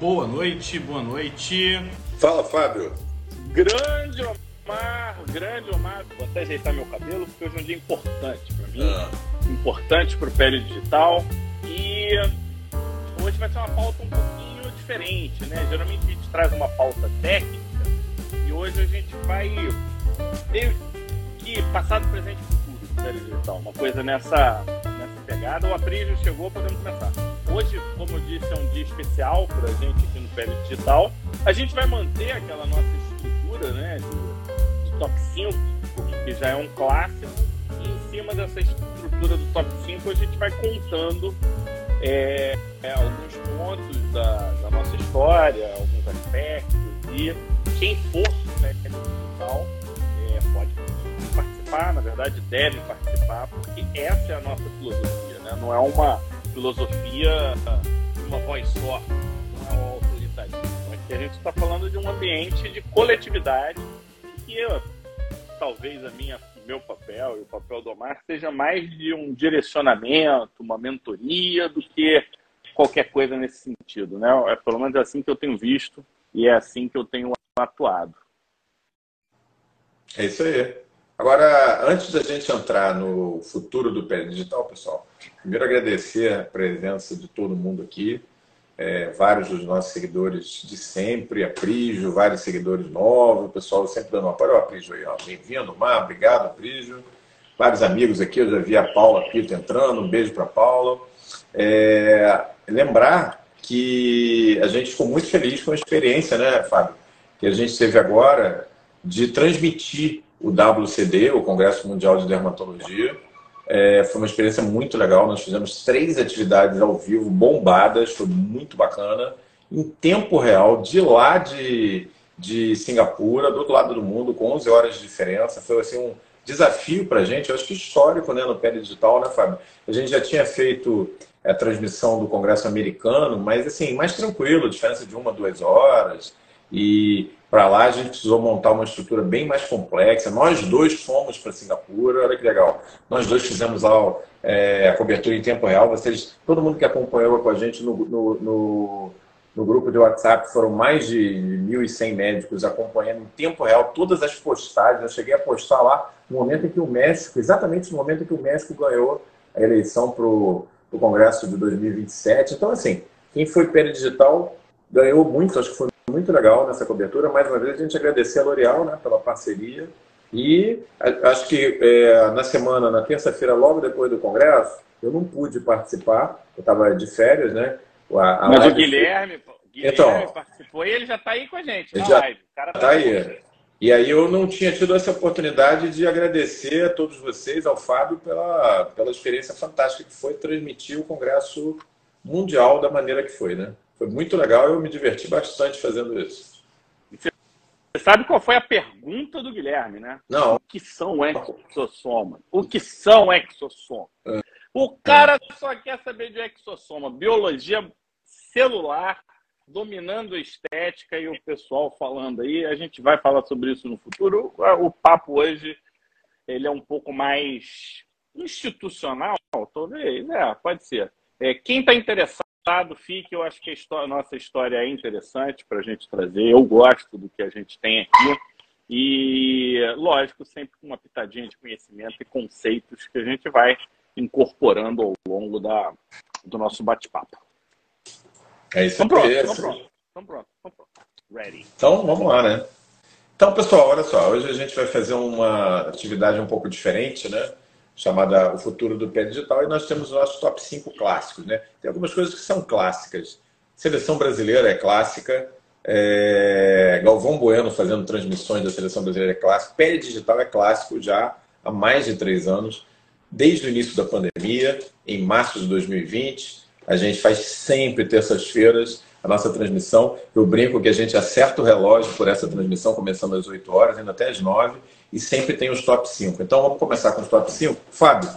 boa noite, boa noite. Fala, Fábio. Grande Omar, grande Omar. Vou até ajeitar meu cabelo, porque hoje é um dia importante para mim. Ah. Importante para o Pele Digital. E hoje vai ser uma pauta um pouquinho diferente, né? Geralmente a gente traz uma pauta técnica e hoje a gente vai ter que passado, presente e futuro do Pele Digital. Uma coisa nessa, nessa pegada. O Aprígio chegou, podemos começar. Hoje, como eu disse, é um dia especial para a gente aqui no Pele Digital. A gente vai manter aquela nossa estrutura, né? De top 5, que já é um clássico. E em cima dessa estrutura do top 5, a gente vai contando é, é, alguns pontos da, da, nossa história, alguns aspectos. E quem for do Pele Digital é, pode participar, na verdade, deve participar, porque essa é a nossa filosofia, né? Não é uma filosofia de uma voz só, não é um autoritarismo. Aqui a gente está falando de um ambiente de coletividade e eu, talvez a minha, o meu papel e o papel do Omar seja mais de um direcionamento, uma mentoria do que qualquer coisa nesse sentido, né? É pelo menos assim que eu tenho visto e é assim que eu tenho atuado. É isso aí. Agora, antes da gente entrar no futuro do pé digital, pessoal, primeiro agradecer a presença de todo mundo aqui, é, vários dos nossos seguidores de sempre, a vários seguidores novos, o pessoal sempre dando apoio. Ó, Prígio aí, ó, bem-vindo, Mar, obrigado, Prígio. Vários amigos aqui, eu já vi a Paula Pito entrando, um beijo para Paula. É, lembrar que a gente ficou muito feliz com a experiência, né, Fábio, que a gente teve agora de transmitir o WCD, o Congresso Mundial de Dermatologia. É, foi uma experiência muito legal. Nós fizemos três atividades ao vivo, bombadas, foi muito bacana, em tempo real, de lá de, de Singapura, do outro lado do mundo, com 11 horas de diferença. Foi assim, um desafio para a gente, eu acho que histórico né, no pé digital, né, Fábio? A gente já tinha feito a transmissão do Congresso americano, mas assim, mais tranquilo, diferença de uma, duas horas. E para lá a gente precisou montar uma estrutura bem mais complexa. Nós dois fomos para Singapura, olha que legal. Nós dois fizemos é, a cobertura em tempo real. Vocês, todo mundo que acompanhou com a gente no, no, no, no grupo de WhatsApp, foram mais de 1.100 médicos acompanhando em tempo real todas as postagens. Eu cheguei a postar lá no momento em que o México, exatamente no momento em que o México ganhou a eleição para o Congresso de 2027. Então, assim, quem foi pele digital ganhou muito, acho que foi muito legal nessa cobertura. Mais uma vez, a gente agradecer a L'Oréal né, pela parceria. E acho que é, na semana, na terça-feira, logo depois do Congresso, eu não pude participar, eu estava de férias, né? A, a Mas o Guilherme, Guilherme então, participou e ele já está aí com a gente na já live. Cara tá, tá aí. E aí eu não tinha tido essa oportunidade de agradecer a todos vocês, ao Fábio, pela, pela experiência fantástica que foi transmitir o Congresso Mundial da maneira que foi, né? Foi muito legal, eu me diverti bastante fazendo isso. Você sabe qual foi a pergunta do Guilherme, né? Não. O que são exossomas? O que são exossomas? É. O cara é. só quer saber de exossoma, biologia celular, dominando a estética e o pessoal falando aí. A gente vai falar sobre isso no futuro. O papo hoje ele é um pouco mais institucional, talvez. É, pode ser. É, quem está interessado Estado fique, eu acho que a, história, nossa história é interessante para a gente trazer. Eu gosto do que a gente tem aqui. E, lógico, sempre com uma pitadinha de conhecimento e conceitos que a gente vai incorporando ao longo da, do nosso bate-papo. É isso Estamos prontos, estamos prontos, estamos prontos, estamos prontos. Ready. Então, vamos lá, né? Então, pessoal, olha só. Hoje a gente vai fazer uma atividade um pouco diferente, né? Chamada O Futuro do Pé Digital, e nós temos os nossos top 5 clássicos. Né? Tem algumas coisas que são clássicas. Seleção brasileira é clássica, é... Galvão Bueno fazendo transmissões da seleção brasileira é clássico, Pé Digital é clássico já há mais de três anos, desde o início da pandemia, em março de 2020. A gente faz sempre terças-feiras a nossa transmissão. Eu brinco que a gente acerta o relógio por essa transmissão, começando às 8 horas, indo até às 9 e sempre tem os top 5. Então vamos começar com os top 5. Fábio,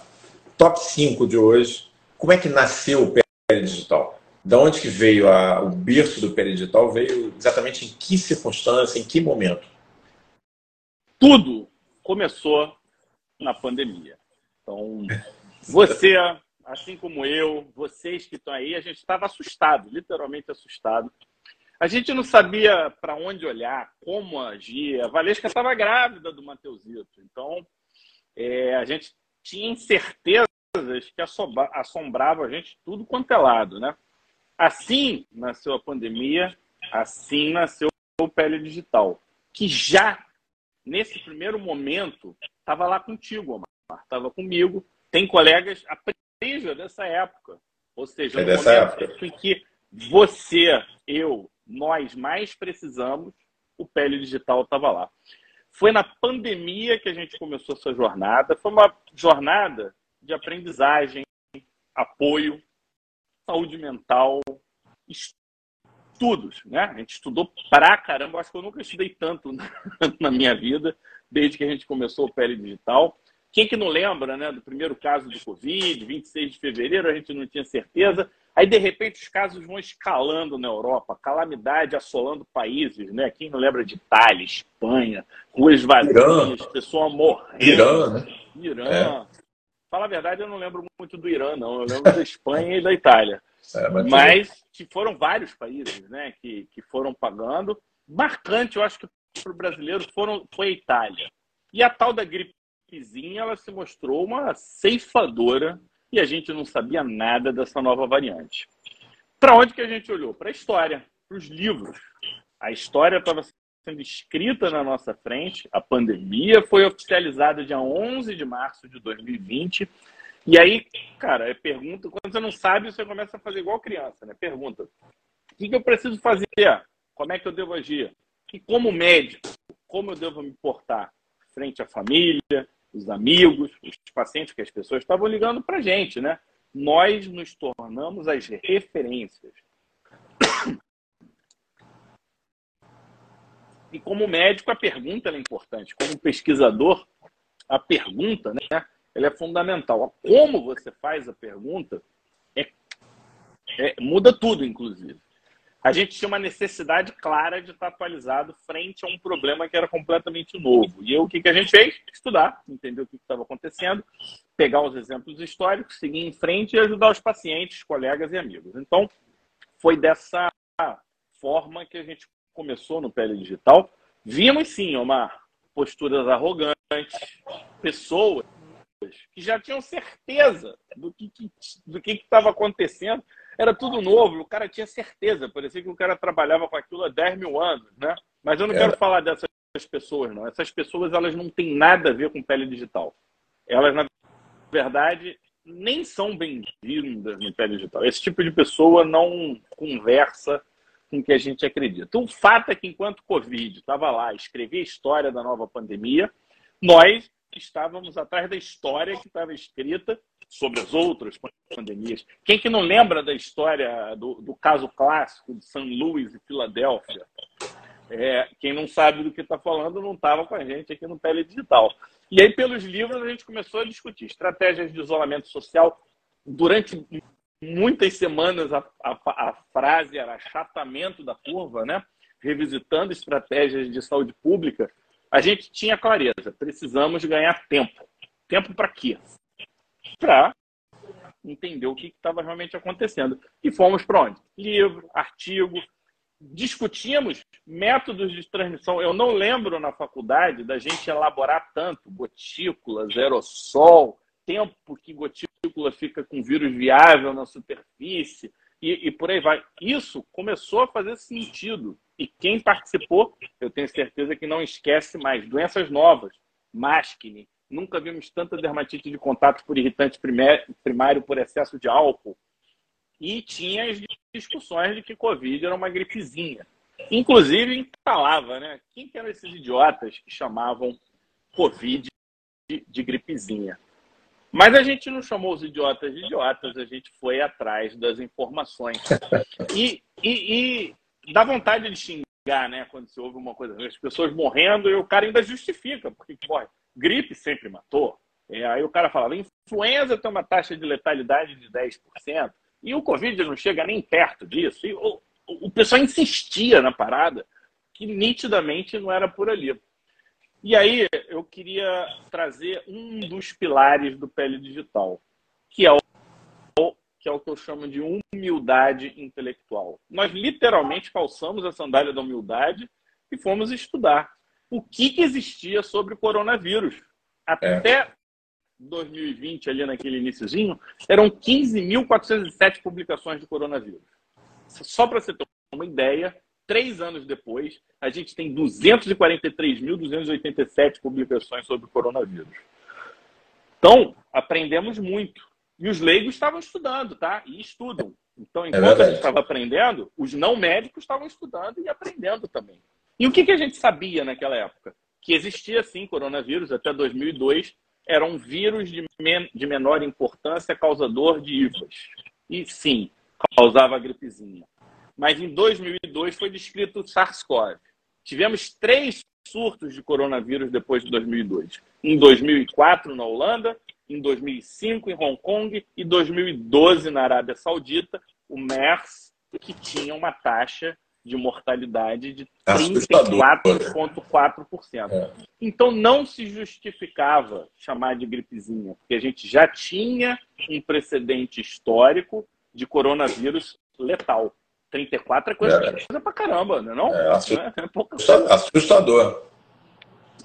top 5 de hoje. Como é que nasceu o PL Digital? Da onde que veio a, o berço do PL Digital? Veio exatamente em que circunstância, em que momento? Tudo começou na pandemia. Então, você, assim como eu, vocês que estão aí, a gente estava assustado, literalmente assustado. A gente não sabia para onde olhar, como agir. A Valesca estava grávida do Mateusito. Então, é, a gente tinha incertezas que assombravam a gente tudo quanto é lado, né? Assim nasceu a pandemia, assim nasceu o Pele Digital, que já, nesse primeiro momento, estava lá contigo, Omar. Estava comigo. Tem colegas aprendizes dessa época. Ou seja, é momento época. em que você, eu, nós mais precisamos, o Pele Digital estava lá. Foi na pandemia que a gente começou essa jornada. Foi uma jornada de aprendizagem, apoio, saúde mental, estudos, né? A gente estudou pra caramba. Acho que eu nunca estudei tanto na minha vida, desde que a gente começou o Pele Digital. Quem que não lembra, né, do primeiro caso do Covid, 26 de fevereiro, a gente não tinha certeza. Aí, de repente, os casos vão escalando na Europa, calamidade assolando países, né? Quem não lembra de Itália, Espanha, ruas vazias, pessoas morrendo. Irã, né? Irã. É. Fala a verdade, eu não lembro muito do Irã, não. Eu lembro da Espanha e da Itália. É, mas, mas que foram vários países, né? Que, que foram pagando. Marcante, eu acho que para o brasileiro foram, foi a Itália. E a tal da gripezinha, ela se mostrou uma ceifadora e a gente não sabia nada dessa nova variante. Para onde que a gente olhou? Para a história, para os livros. A história estava sendo escrita na nossa frente, a pandemia foi oficializada dia 11 de março de 2020. E aí, cara, é pergunta, quando você não sabe, você começa a fazer igual criança, né? Pergunta: o que, que eu preciso fazer? Como é que eu devo agir? E como médico, como eu devo me portar frente à família, os amigos, os pacientes, que as pessoas estavam ligando para a gente, né? Nós nos tornamos as referências. E como médico, a pergunta é importante. Como pesquisador, a pergunta né, ela é fundamental. Como você faz a pergunta é, é, muda tudo, inclusive a gente tinha uma necessidade clara de estar atualizado frente a um problema que era completamente novo. E eu, o que, que a gente fez? Estudar, entender o que estava acontecendo, pegar os exemplos históricos, seguir em frente e ajudar os pacientes, colegas e amigos. Então, foi dessa forma que a gente começou no Pele Digital. Vimos, sim, uma posturas arrogantes, pessoas que já tinham certeza do que estava acontecendo era tudo novo, o cara tinha certeza, parecia que o cara trabalhava com aquilo há 10 mil anos, né? Mas eu não quero falar dessas pessoas, não. Essas pessoas, elas não têm nada a ver com pele digital. Elas, na verdade, nem são bem-vindas no pele digital. Esse tipo de pessoa não conversa com o que a gente acredita. O fato é que, enquanto Covid estava lá, escrevia a história da nova pandemia, nós estávamos atrás da história que estava escrita sobre as outras pandemias. Quem que não lembra da história do, do caso clássico de São Luís e Filadélfia? É, quem não sabe do que está falando não estava com a gente aqui no Pele Digital. E aí, pelos livros, a gente começou a discutir estratégias de isolamento social. Durante muitas semanas, a, a, a frase era achatamento da curva, né? revisitando estratégias de saúde pública. A gente tinha clareza, precisamos ganhar tempo. Tempo para quê? Para entender o que estava realmente acontecendo. E fomos para onde? Livro, artigo, discutimos métodos de transmissão. Eu não lembro na faculdade da gente elaborar tanto gotículas, aerossol, tempo que gotícula fica com vírus viável na superfície e, e, por aí vai. Isso começou a fazer sentido. E quem participou, eu tenho certeza que não esquece mais. Doenças novas, Maskne, Nunca vimos tanta dermatite de contato por irritante primário por excesso de álcool. E tinha as discussões de que Covid era uma gripezinha. Inclusive, falava, né? Quem que eram esses idiotas que chamavam Covid de, de gripezinha? Mas a gente não chamou os idiotas de idiotas, a gente foi atrás das informações. E, e, e dá vontade de xingar, né? Quando se ouve uma coisa, as pessoas morrendo e o cara ainda justifica porque morre. Gripe sempre matou. É, aí o cara falava, influenza tem uma taxa de letalidade de 10%, e o Covid não chega nem perto disso. E o, o pessoal insistia na parada, que nitidamente não era por ali. E aí eu queria trazer um dos pilares do Pele Digital, que é o que é o que eu chamo de humildade intelectual. Nós literalmente calçamos a sandália da humildade e fomos estudar o que, que existia sobre o coronavírus. Até é. 2020, ali naquele iníciozinho, eram 15.407 publicações de coronavírus. Só para você ter uma ideia, três anos depois, a gente tem 243.287 publicações sobre o coronavírus. Então, aprendemos muito. E os leigos estavam estudando, tá? E estudam. Então, é enquanto é a gente estava aprendendo, os não médicos estavam estudando e aprendendo também. E o que, que a gente sabia naquela época? Que existia, sim, coronavírus. Até 2002, era um vírus de, men de menor importância causador de IVAs. E, sim, causava gripezinha. Mas em 2002 foi descrito SARS-CoV. Tivemos três surtos de coronavírus depois de 2002. Em 2004, na Holanda, em 2005 em Hong Kong e 2012 na Arábia Saudita, o MERS, que tinha uma taxa de mortalidade de 34,4%. É. Então não se justificava chamar de gripezinha, porque a gente já tinha um precedente histórico de coronavírus letal. 34 é coisa, é. coisa pra caramba, não é? Não? É, assustador. É, assustador.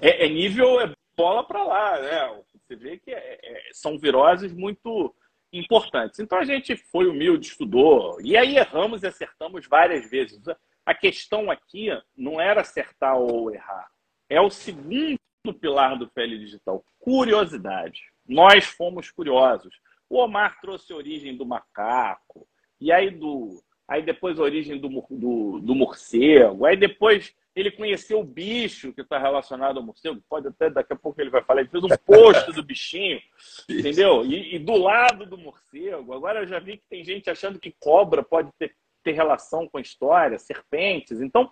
É, é nível é bola para lá, né? Você vê que é, é, são viroses muito importantes. Então a gente foi humilde, estudou, e aí erramos e acertamos várias vezes. A questão aqui não era acertar ou errar, é o segundo pilar do PL Digital, curiosidade. Nós fomos curiosos. O Omar trouxe a origem do macaco, e aí do aí depois a origem do, do, do morcego, aí depois ele conheceu o bicho que está relacionado ao morcego, pode até daqui a pouco ele vai falar, ele fez um post do bichinho, entendeu? E, e, do lado do morcego, agora eu já vi que tem gente achando que cobra pode ter, ter relação com a história, serpentes, então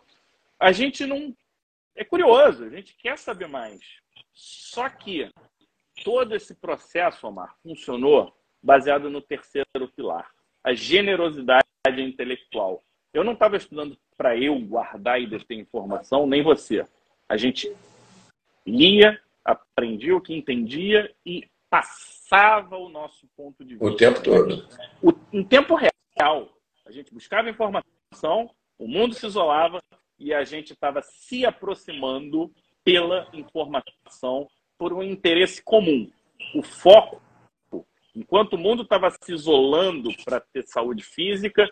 a gente não. É curioso, a gente quer saber mais. Só que todo esse processo, Omar, funcionou baseado no terceiro pilar, a generosidade intelectual. Eu não estava estudando para eu guardar e deter informação, nem você. A gente lia, aprendia o que entendia e passava o nosso ponto de vista. O tempo todo. O, em tempo real. A gente buscava informação, o mundo se isolava e a gente estava se aproximando pela informação por um interesse comum. O foco, enquanto o mundo estava se isolando para ter saúde física,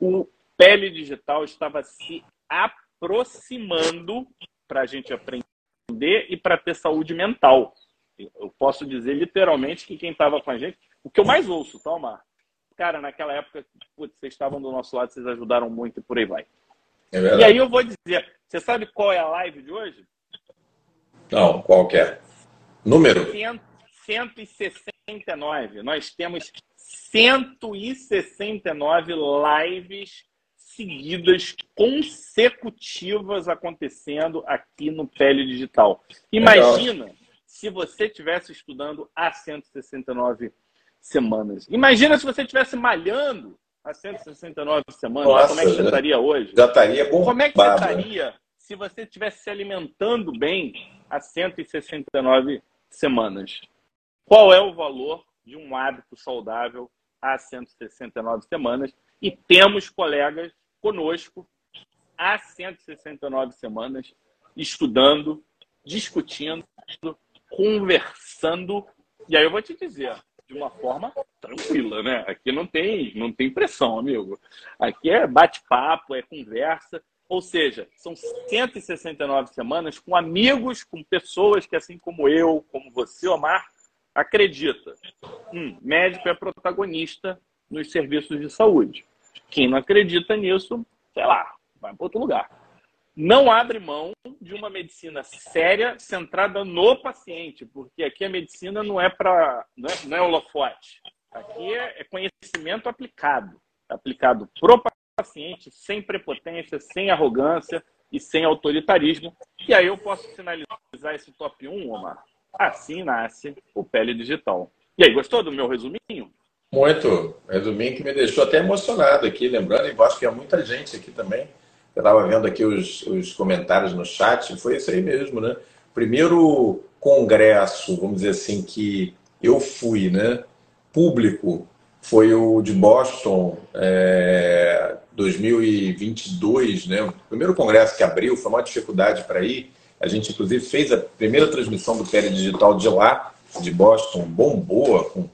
o pele digital estava se aproximando para a gente aprender e para ter saúde mental. Eu posso dizer literalmente que quem estava com a gente, o que eu mais ouço, tá, Omar? Cara, naquela época, putz, vocês estavam do nosso lado, vocês ajudaram muito e por aí vai. É e aí eu vou dizer, você sabe qual é a live de hoje? Não, qual é? Número? 169. Nós temos 169 lives seguidas consecutivas acontecendo aqui no Pele Digital. Imagina Legal. se você estivesse estudando há 169 semanas. Imagina se você estivesse malhando há 169 semanas. Nossa, como é que você estaria hoje? Já estaria bom. Como é que você estaria se você estivesse se alimentando bem há 169 semanas? Qual é o valor de um hábito saudável há 169 semanas? E temos colegas conosco há 169 semanas, estudando, discutindo, conversando. E aí eu vou te dizer, de uma forma tranquila, né? Aqui não tem, não tem pressão, amigo. Aqui é bate-papo, é conversa. Ou seja, são 169 semanas com amigos, com pessoas que, assim como eu, como você, Omar, acredita. Um, médico é protagonista nos serviços de saúde. Quem não acredita nisso, sei lá, vai para outro lugar. Não abre mão de uma medicina séria, centrada no paciente, porque aqui a medicina não é para. Não, é, não é holofote. Aqui é, é conhecimento aplicado aplicado pro paciente, sem prepotência, sem arrogância e sem autoritarismo. E aí eu posso finalizar esse top 1, Omar. Assim nasce o Pele Digital. E aí, gostou do meu resuminho? Muito. Resuminho que me deixou até emocionado aqui, lembrando, e acho que há muita gente aqui também. Eu estava vendo aqui os, os comentários no chat, foi isso aí mesmo, né? Primeiro congresso, vamos dizer assim, que eu fui, né? Público, foi o de Boston é, 2022, né? O primeiro congresso que abriu, foi uma dificuldade para ir. A gente, inclusive, fez a primeira transmissão do Pele Digital de lá, de Boston, bombou, com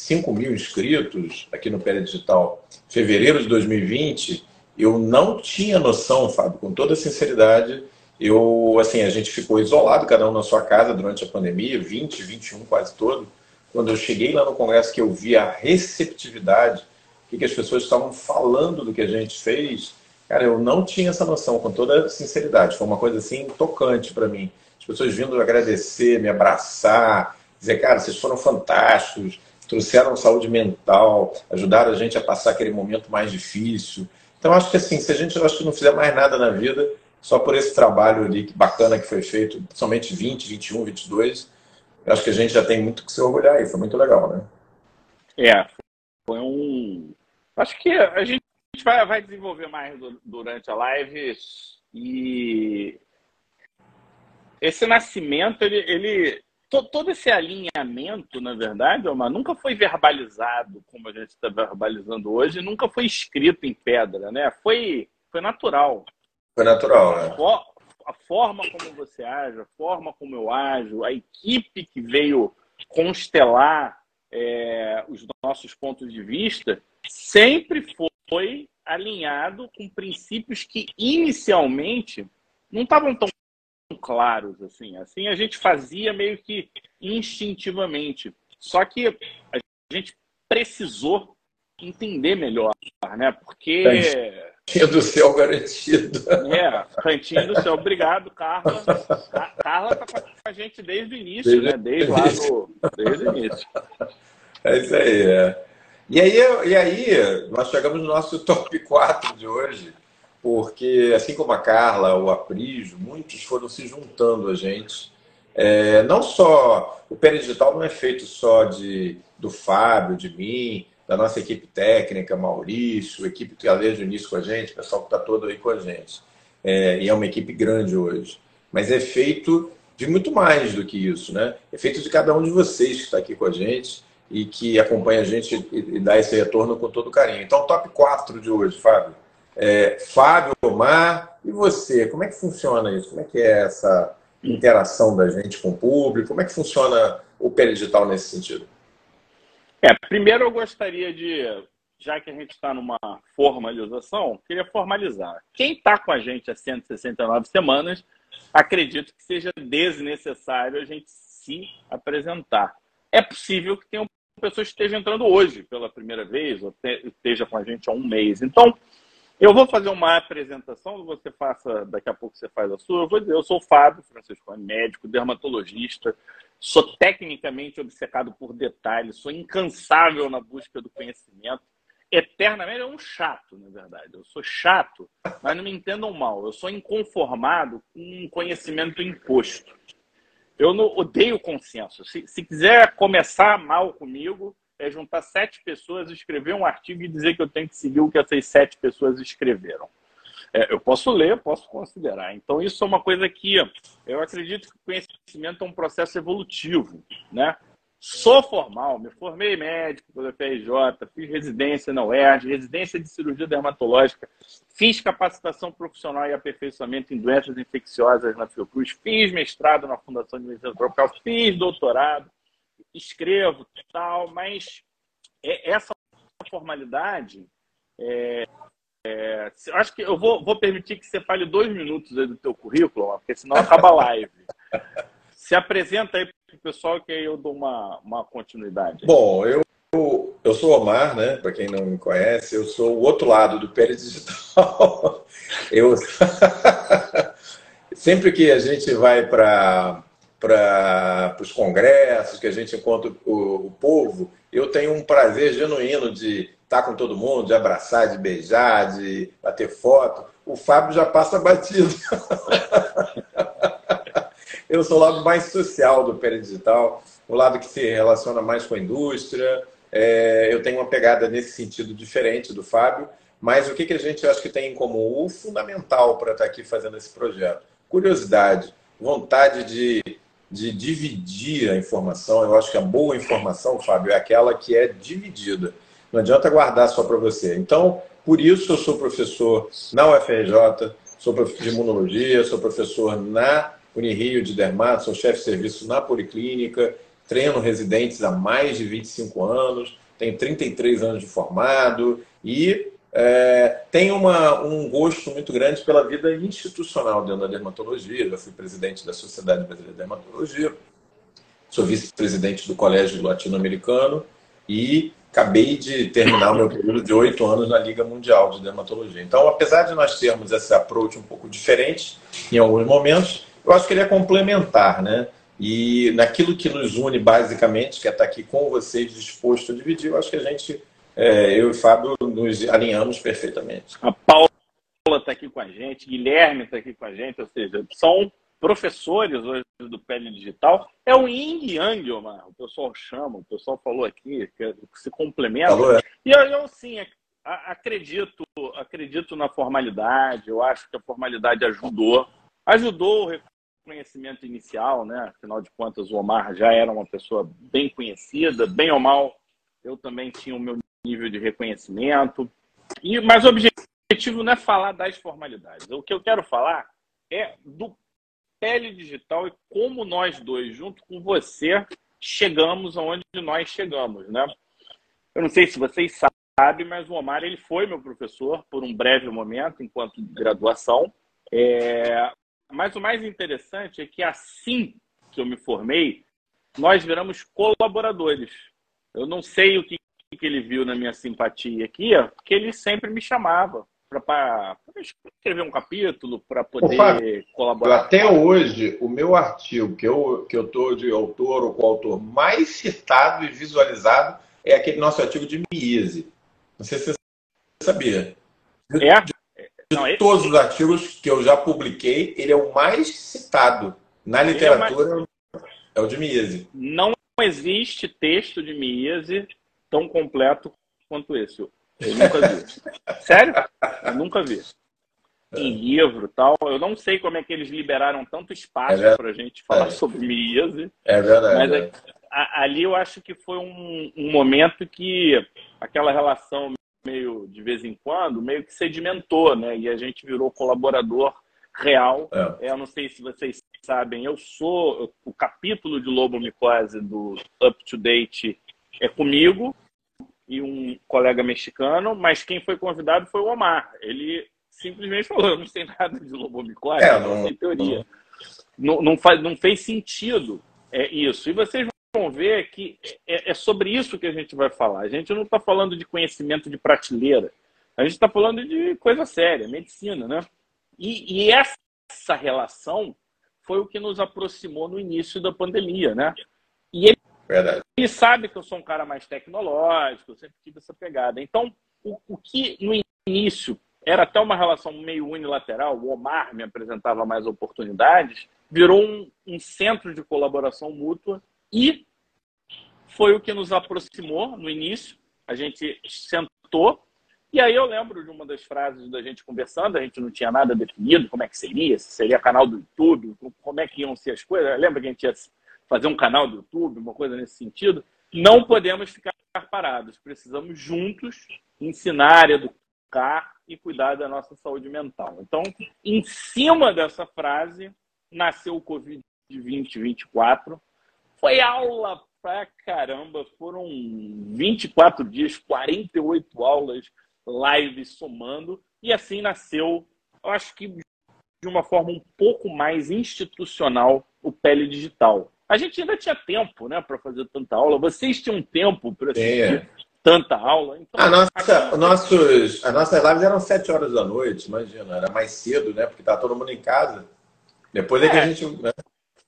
5 mil inscritos aqui no Pele Digital. Fevereiro de 2020, eu não tinha noção, Fábio, com toda sinceridade, eu, assim, a gente ficou isolado, cada um na sua casa durante a pandemia, 20, 21 quase todo. Quando eu cheguei lá no congresso que eu vi a receptividade, o que as pessoas estavam falando do que a gente fez, cara, eu não tinha essa noção, com toda sinceridade. Foi uma coisa, assim, tocante para mim. As pessoas vindo agradecer, me abraçar, dizer, cara, vocês foram fantásticos, trouxeram saúde mental, ajudaram a gente a passar aquele momento mais difícil. Então, acho que assim, se a gente acho que não fizer mais nada na vida, só por esse trabalho ali bacana que foi feito, somente 20, 21, 22, acho que a gente já tem muito que se orgulhar aí. Foi muito legal, né? É, foi um. Acho que a gente vai, vai desenvolver mais durante a live e esse nascimento, ele, ele todo esse alinhamento, na verdade, Omar, nunca foi verbalizado como a gente está verbalizando hoje, nunca foi escrito em pedra, né? Foi, foi natural. Foi natural, né? A forma como você age, a forma como eu ajo, a equipe que veio constelar é, os nossos pontos de vista, sempre foi alinhado com princípios que inicialmente não estavam tão claros assim. Assim a gente fazia meio que instintivamente. Só que a gente precisou entender melhor, né? Porque Cantinho do céu garantido. É, cantinho do céu. Obrigado, Carla. A Carla está com a gente desde o início, desde, né? Desde lá do. Desde o início. É isso aí, é. E aí, e aí, nós chegamos no nosso top 4 de hoje, porque assim como a Carla, o Aprijo, muitos foram se juntando a gente. É, não só. O Pé Digital não é feito só de, do Fábio, de mim, da nossa equipe técnica, Maurício, equipe que desde o início com a gente, pessoal que está todo aí com a gente. É, e é uma equipe grande hoje. Mas é feito de muito mais do que isso, né? É feito de cada um de vocês que está aqui com a gente e que acompanha a gente e dá esse retorno com todo carinho. Então, top 4 de hoje, Fábio. É, Fábio, Omar, e você? Como é que funciona isso? Como é que é essa interação da gente com o público? Como é que funciona o pé digital nesse sentido? É, primeiro eu gostaria de, já que a gente está numa formalização, queria formalizar. Quem está com a gente há 169 semanas, acredito que seja desnecessário a gente se apresentar. É possível que tenham pessoas que estejam entrando hoje pela primeira vez, ou esteja com a gente há um mês. Então, eu vou fazer uma apresentação, você faça, daqui a pouco você faz a sua. Eu vou dizer, eu sou o Fábio Francisco, médico, dermatologista, sou tecnicamente obcecado por detalhes, sou incansável na busca do conhecimento. Eternamente é um chato, na verdade. Eu sou chato, mas não me entendam mal. Eu sou inconformado com um conhecimento imposto. Eu não, odeio consenso. Se, se quiser começar mal comigo, é juntar sete pessoas, escrever um artigo e dizer que eu tenho que seguir o que essas sete pessoas escreveram. É, eu posso ler, posso considerar. Então, isso é uma coisa que eu acredito que o conhecimento é um processo evolutivo. Né? Sou formal, me formei médico pela FRJ, fiz residência na UERJ, residência de cirurgia dermatológica, fiz capacitação profissional e aperfeiçoamento em doenças infecciosas na Fiocruz, fiz mestrado na Fundação de Medicina Tropical, fiz doutorado, escrevo tal, mas é, essa formalidade é, é, acho que eu vou, vou, permitir que você fale dois minutos do teu currículo, porque senão acaba a live. Se apresenta aí para o pessoal que aí eu dou uma, uma continuidade. Bom, eu, eu sou Omar, né? Para quem não me conhece, eu sou o outro lado do Pérez Digital. Eu sempre que a gente vai para para os congressos, que a gente encontra o, o, povo, eu tenho um prazer genuíno de estar com todo mundo, de abraçar, de beijar, de bater foto. O Fábio já passa batido. eu sou o lado mais social do Digital, o lado que se relaciona mais com a indústria. É, eu tenho uma pegada nesse sentido diferente do Fábio, mas o que, que a gente acha que tem em comum? O fundamental para estar aqui fazendo esse projeto. Curiosidade, vontade de de dividir a informação. Eu acho que a boa informação, Fábio, é aquela que é dividida. Não adianta guardar só para você. Então, por isso eu sou professor na UFRJ, sou professor de imunologia, sou professor na Unirio de Dermato, sou chefe de serviço na Policlínica, treino residentes há mais de 25 anos, tenho 33 anos de formado e é, tenho uma, um gosto muito grande pela vida institucional dentro da dermatologia. Eu fui presidente da Sociedade Brasileira de Dermatologia, sou vice-presidente do Colégio Latino-Americano e acabei de terminar o meu período de oito anos na Liga Mundial de Dermatologia. Então, apesar de nós termos esse approach um pouco diferente em alguns momentos, eu acho que ele é complementar, né? E naquilo que nos une basicamente, que é estar aqui com vocês disposto a dividir, eu acho que a gente, é, eu e o Fábio, nos alinhamos perfeitamente. A Paula está aqui com a gente, Guilherme está aqui com a gente, ou seja, são professores hoje do Pele Digital. É o Yin Yang, Omar, o pessoal chama, o pessoal falou aqui, que se complementa. Falou, é. E eu, eu, sim, acredito, acredito na formalidade, eu acho que a formalidade ajudou. Ajudou o conhecimento inicial, né? Afinal de contas, o Omar já era uma pessoa bem conhecida, bem ou mal, eu também tinha o meu nível de reconhecimento. E, mas o objetivo não é falar das formalidades. O que eu quero falar é do pele digital e como nós dois, junto com você, chegamos aonde nós chegamos, né? Eu não sei se vocês sabem, mas o Omar ele foi meu professor por um breve momento, enquanto graduação. É... Mas o mais interessante é que assim que eu me formei, nós viramos colaboradores. Eu não sei o que, que ele viu na minha simpatia aqui, porque ele sempre me chamava para escrever um capítulo, para poder Fábio, colaborar. Até hoje, o meu artigo, que eu que estou de autor ou coautor, mais citado e visualizado é aquele nosso artigo de Miese. Não sei se você sabia. É? de não, todos esse... os artigos que eu já publiquei, ele é o mais citado na literatura, é, mais... é, o de Miese. Não existe texto de Miese tão completo quanto esse. Eu nunca vi. Sério? Eu nunca vi. Em livro tal. Eu não sei como é que eles liberaram tanto espaço é para a gente falar é. sobre Miese. É verdade. Mas é. ali eu acho que foi um, um momento que aquela relação meio de vez em quando, meio que sedimentou, né? E a gente virou colaborador real. É. Eu não sei se vocês sabem, eu sou o capítulo de lobomicose do Up to Date é comigo e um colega mexicano, mas quem foi convidado foi o Omar. Ele simplesmente falou: eu não sei nada de lobomicose, é, não, não sei teoria. Não, não, não, faz, não fez sentido é, isso. E vocês vão ver que é, é sobre isso que a gente vai falar. A gente não está falando de conhecimento de prateleira. A gente está falando de coisa séria, medicina, né? E, e, essa relação foi o que nos aproximou no início da pandemia, né? E ele, Verdade. ele sabe que eu sou um cara mais tecnológico, eu sempre tive essa pegada. Então, o, o que no início era até uma relação meio unilateral, o Omar me apresentava mais oportunidades, virou um, um centro de colaboração mútua e foi o que nos aproximou no início. A gente sentou e aí eu lembro de uma das frases da gente conversando, a gente não tinha nada definido, como é que seria, se seria canal do YouTube, como é que iam ser as coisas. Lembra que a gente ia fazer um canal do YouTube, uma coisa nesse sentido? Não podemos ficar parados, precisamos juntos ensinar, educar e cuidar da nossa saúde mental. Então, em cima dessa frase, nasceu o Covid 2024, foi aula pra caramba. Foram 24 dias, 48 aulas, lives somando. E assim nasceu, eu acho que de uma forma um pouco mais institucional, o Pele Digital. A gente ainda tinha tempo né, para fazer tanta aula. Vocês tinham tempo para assistir é. tanta aula. Então, a nossa, nossos, as nossas lives eram 7 horas da noite, imagina. Era mais cedo, né? Porque estava todo mundo em casa. Depois é, é que a gente. Né?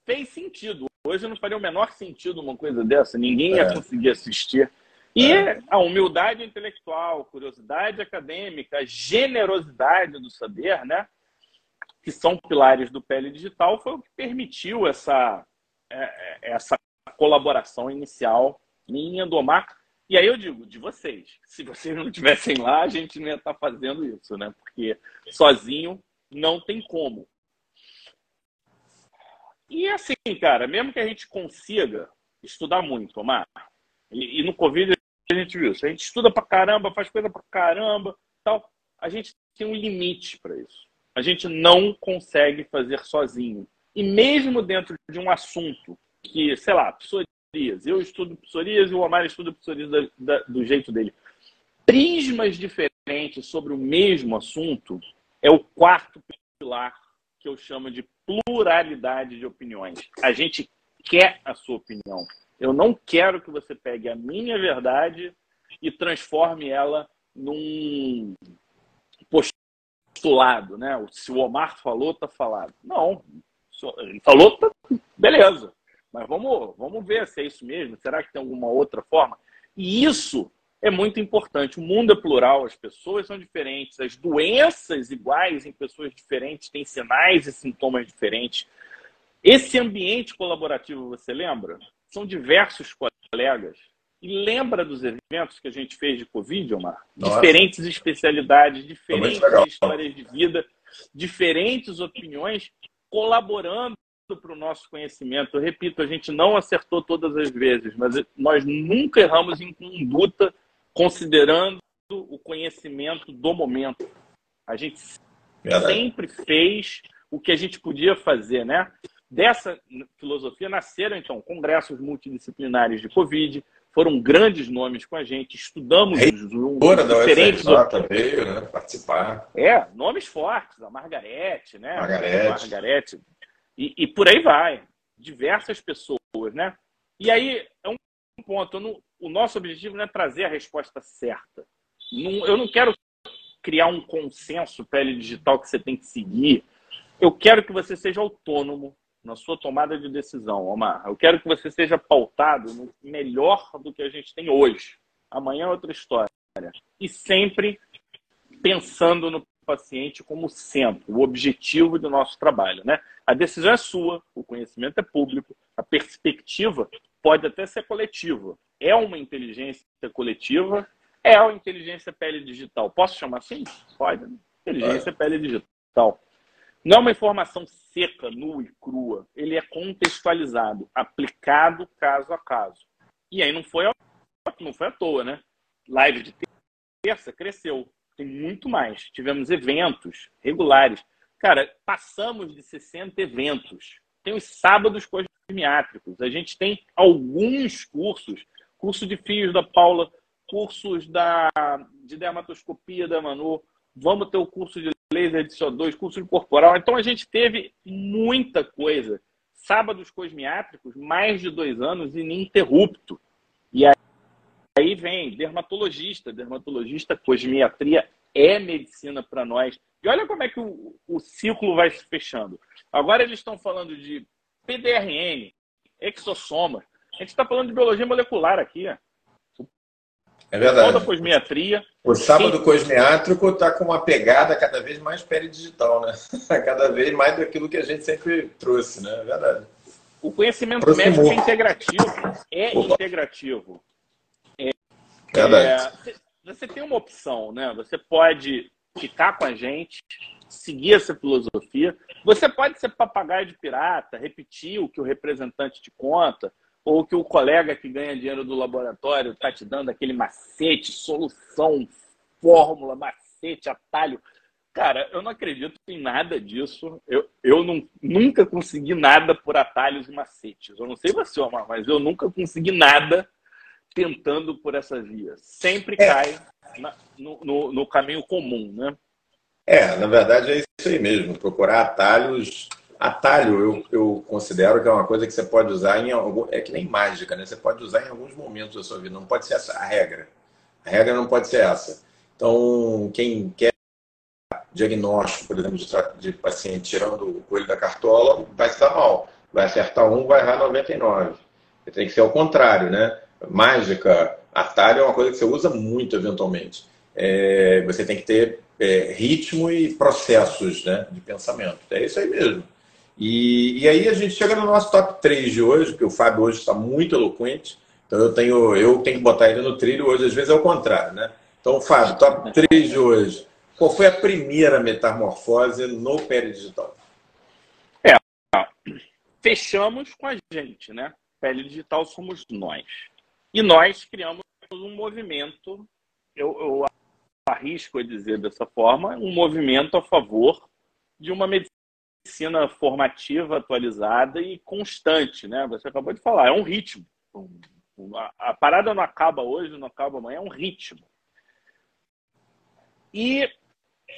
Fez sentido. Hoje não faria o menor sentido uma coisa dessa, ninguém ia é. conseguir assistir. E é. a humildade intelectual, curiosidade acadêmica, generosidade do saber, né? Que são pilares do Pele Digital, foi o que permitiu essa, é, é, essa colaboração inicial minha, do Omar. E aí eu digo, de vocês. Se vocês não estivessem lá, a gente não ia estar fazendo isso, né? Porque sozinho não tem como. E assim, cara, mesmo que a gente consiga estudar muito, Omar, e, e no Covid a gente viu isso. A gente estuda pra caramba, faz coisa pra caramba, tal. A gente tem um limite para isso. A gente não consegue fazer sozinho. E mesmo dentro de um assunto que, sei lá, psoríase, eu estudo psoríase, o Omar estuda psoríase da, da, do jeito dele. Prismas diferentes sobre o mesmo assunto é o quarto pilar que eu chamo de pluralidade de opiniões. A gente quer a sua opinião. Eu não quero que você pegue a minha verdade e transforme ela num postulado, né? Se o Omar falou, tá falado. Não, ele falou, tá, beleza. Mas vamos, vamos ver se é isso mesmo. Será que tem alguma outra forma? E isso é muito importante. O mundo é plural, as pessoas são diferentes, as doenças iguais em pessoas diferentes têm sinais e sintomas diferentes. Esse ambiente colaborativo, você lembra? São diversos colegas. E lembra dos eventos que a gente fez de Covid, Omar? Nossa. Diferentes especialidades, diferentes histórias de vida, diferentes opiniões colaborando para o nosso conhecimento. Eu repito, a gente não acertou todas as vezes, mas nós nunca erramos em conduta considerando o conhecimento do momento. A gente Verdade. sempre fez o que a gente podia fazer, né? Dessa filosofia nasceram, então, congressos multidisciplinares de Covid, foram grandes nomes com a gente, estudamos os, diferentes... Da veio, né, participar. É, nomes fortes, a Margarete, né? Margarete. Margarete. E, e, por aí vai. Diversas pessoas, né? E aí, é um ponto. Não, o nosso objetivo não é trazer a resposta certa. Não, eu não quero criar um consenso pele digital que você tem que seguir. Eu quero que você seja autônomo na sua tomada de decisão, Omar. Eu quero que você seja pautado no melhor do que a gente tem hoje. Amanhã é outra história. E sempre pensando no paciente como centro, o objetivo do nosso trabalho. Né? A decisão é sua, o conhecimento é público, a perspectiva pode até ser coletiva. É uma inteligência coletiva, é uma inteligência pele digital. Posso chamar assim? Pode. Né? Inteligência pele digital. Não é uma informação seca, nua e crua. Ele é contextualizado, aplicado caso a caso. E aí não foi, não foi à toa, né? Live de terça cresceu tem muito mais. Tivemos eventos regulares. Cara, passamos de 60 eventos. Tem os sábados cosmiátricos. A gente tem alguns cursos. Curso de fios da Paula, cursos da, de dermatoscopia da Manu. Vamos ter o curso de laser de CO2, curso corporal. Então a gente teve muita coisa. Sábados cosmiátricos, mais de dois anos ininterrupto. E aí Aí vem dermatologista, dermatologista, cosmiatria é medicina para nós. E olha como é que o, o ciclo vai se fechando. Agora eles estão falando de PDRN, exossoma. A gente está falando de biologia molecular aqui. Ó. É verdade. Toda cosmiatria. O sábado Quem... cosmiátrico está com uma pegada cada vez mais peridigital, né? cada vez mais daquilo que a gente sempre trouxe, né? É verdade. O conhecimento médico é integrativo. É Opa. integrativo. É, você tem uma opção, né? Você pode ficar com a gente, seguir essa filosofia. Você pode ser papagaio de pirata, repetir o que o representante te conta, ou que o colega que ganha dinheiro do laboratório está te dando aquele macete, solução, fórmula, macete, atalho. Cara, eu não acredito em nada disso. Eu, eu não, nunca consegui nada por atalhos e macetes. Eu não sei você, Omar, mas eu nunca consegui nada tentando por essa via. Sempre é. cai na, no, no, no, caminho comum, né? É, na verdade é isso aí mesmo. Procurar atalhos. Atalho, eu, eu considero que é uma coisa que você pode usar em algum. É que nem mágica, né? Você pode usar em alguns momentos da sua vida. Não pode ser essa a regra. A regra não pode ser essa. Então, quem quer diagnóstico, por exemplo, de, de paciente tirando o coelho da cartola, vai se dar mal. Vai acertar um, vai errar 99. Tem que ser ao contrário, né? mágica, atalho é uma coisa que você usa muito eventualmente. É, você tem que ter é, ritmo e processos né, de pensamento. É isso aí mesmo. E, e, aí a gente chega no nosso top 3 de hoje, que o Fábio hoje está muito eloquente. Então eu tenho, eu tenho que botar ele no trilho hoje, às vezes é o contrário, né? Então, Fábio, top 3 de hoje. Qual foi a primeira metamorfose no pele digital? É, fechamos com a gente, né? Pele digital somos nós. E nós criamos um movimento, eu, eu arrisco a dizer dessa forma, um movimento a favor de uma medicina formativa atualizada e constante, né? Você acabou de falar, é um ritmo. A parada não acaba hoje, não acaba amanhã, é um ritmo. E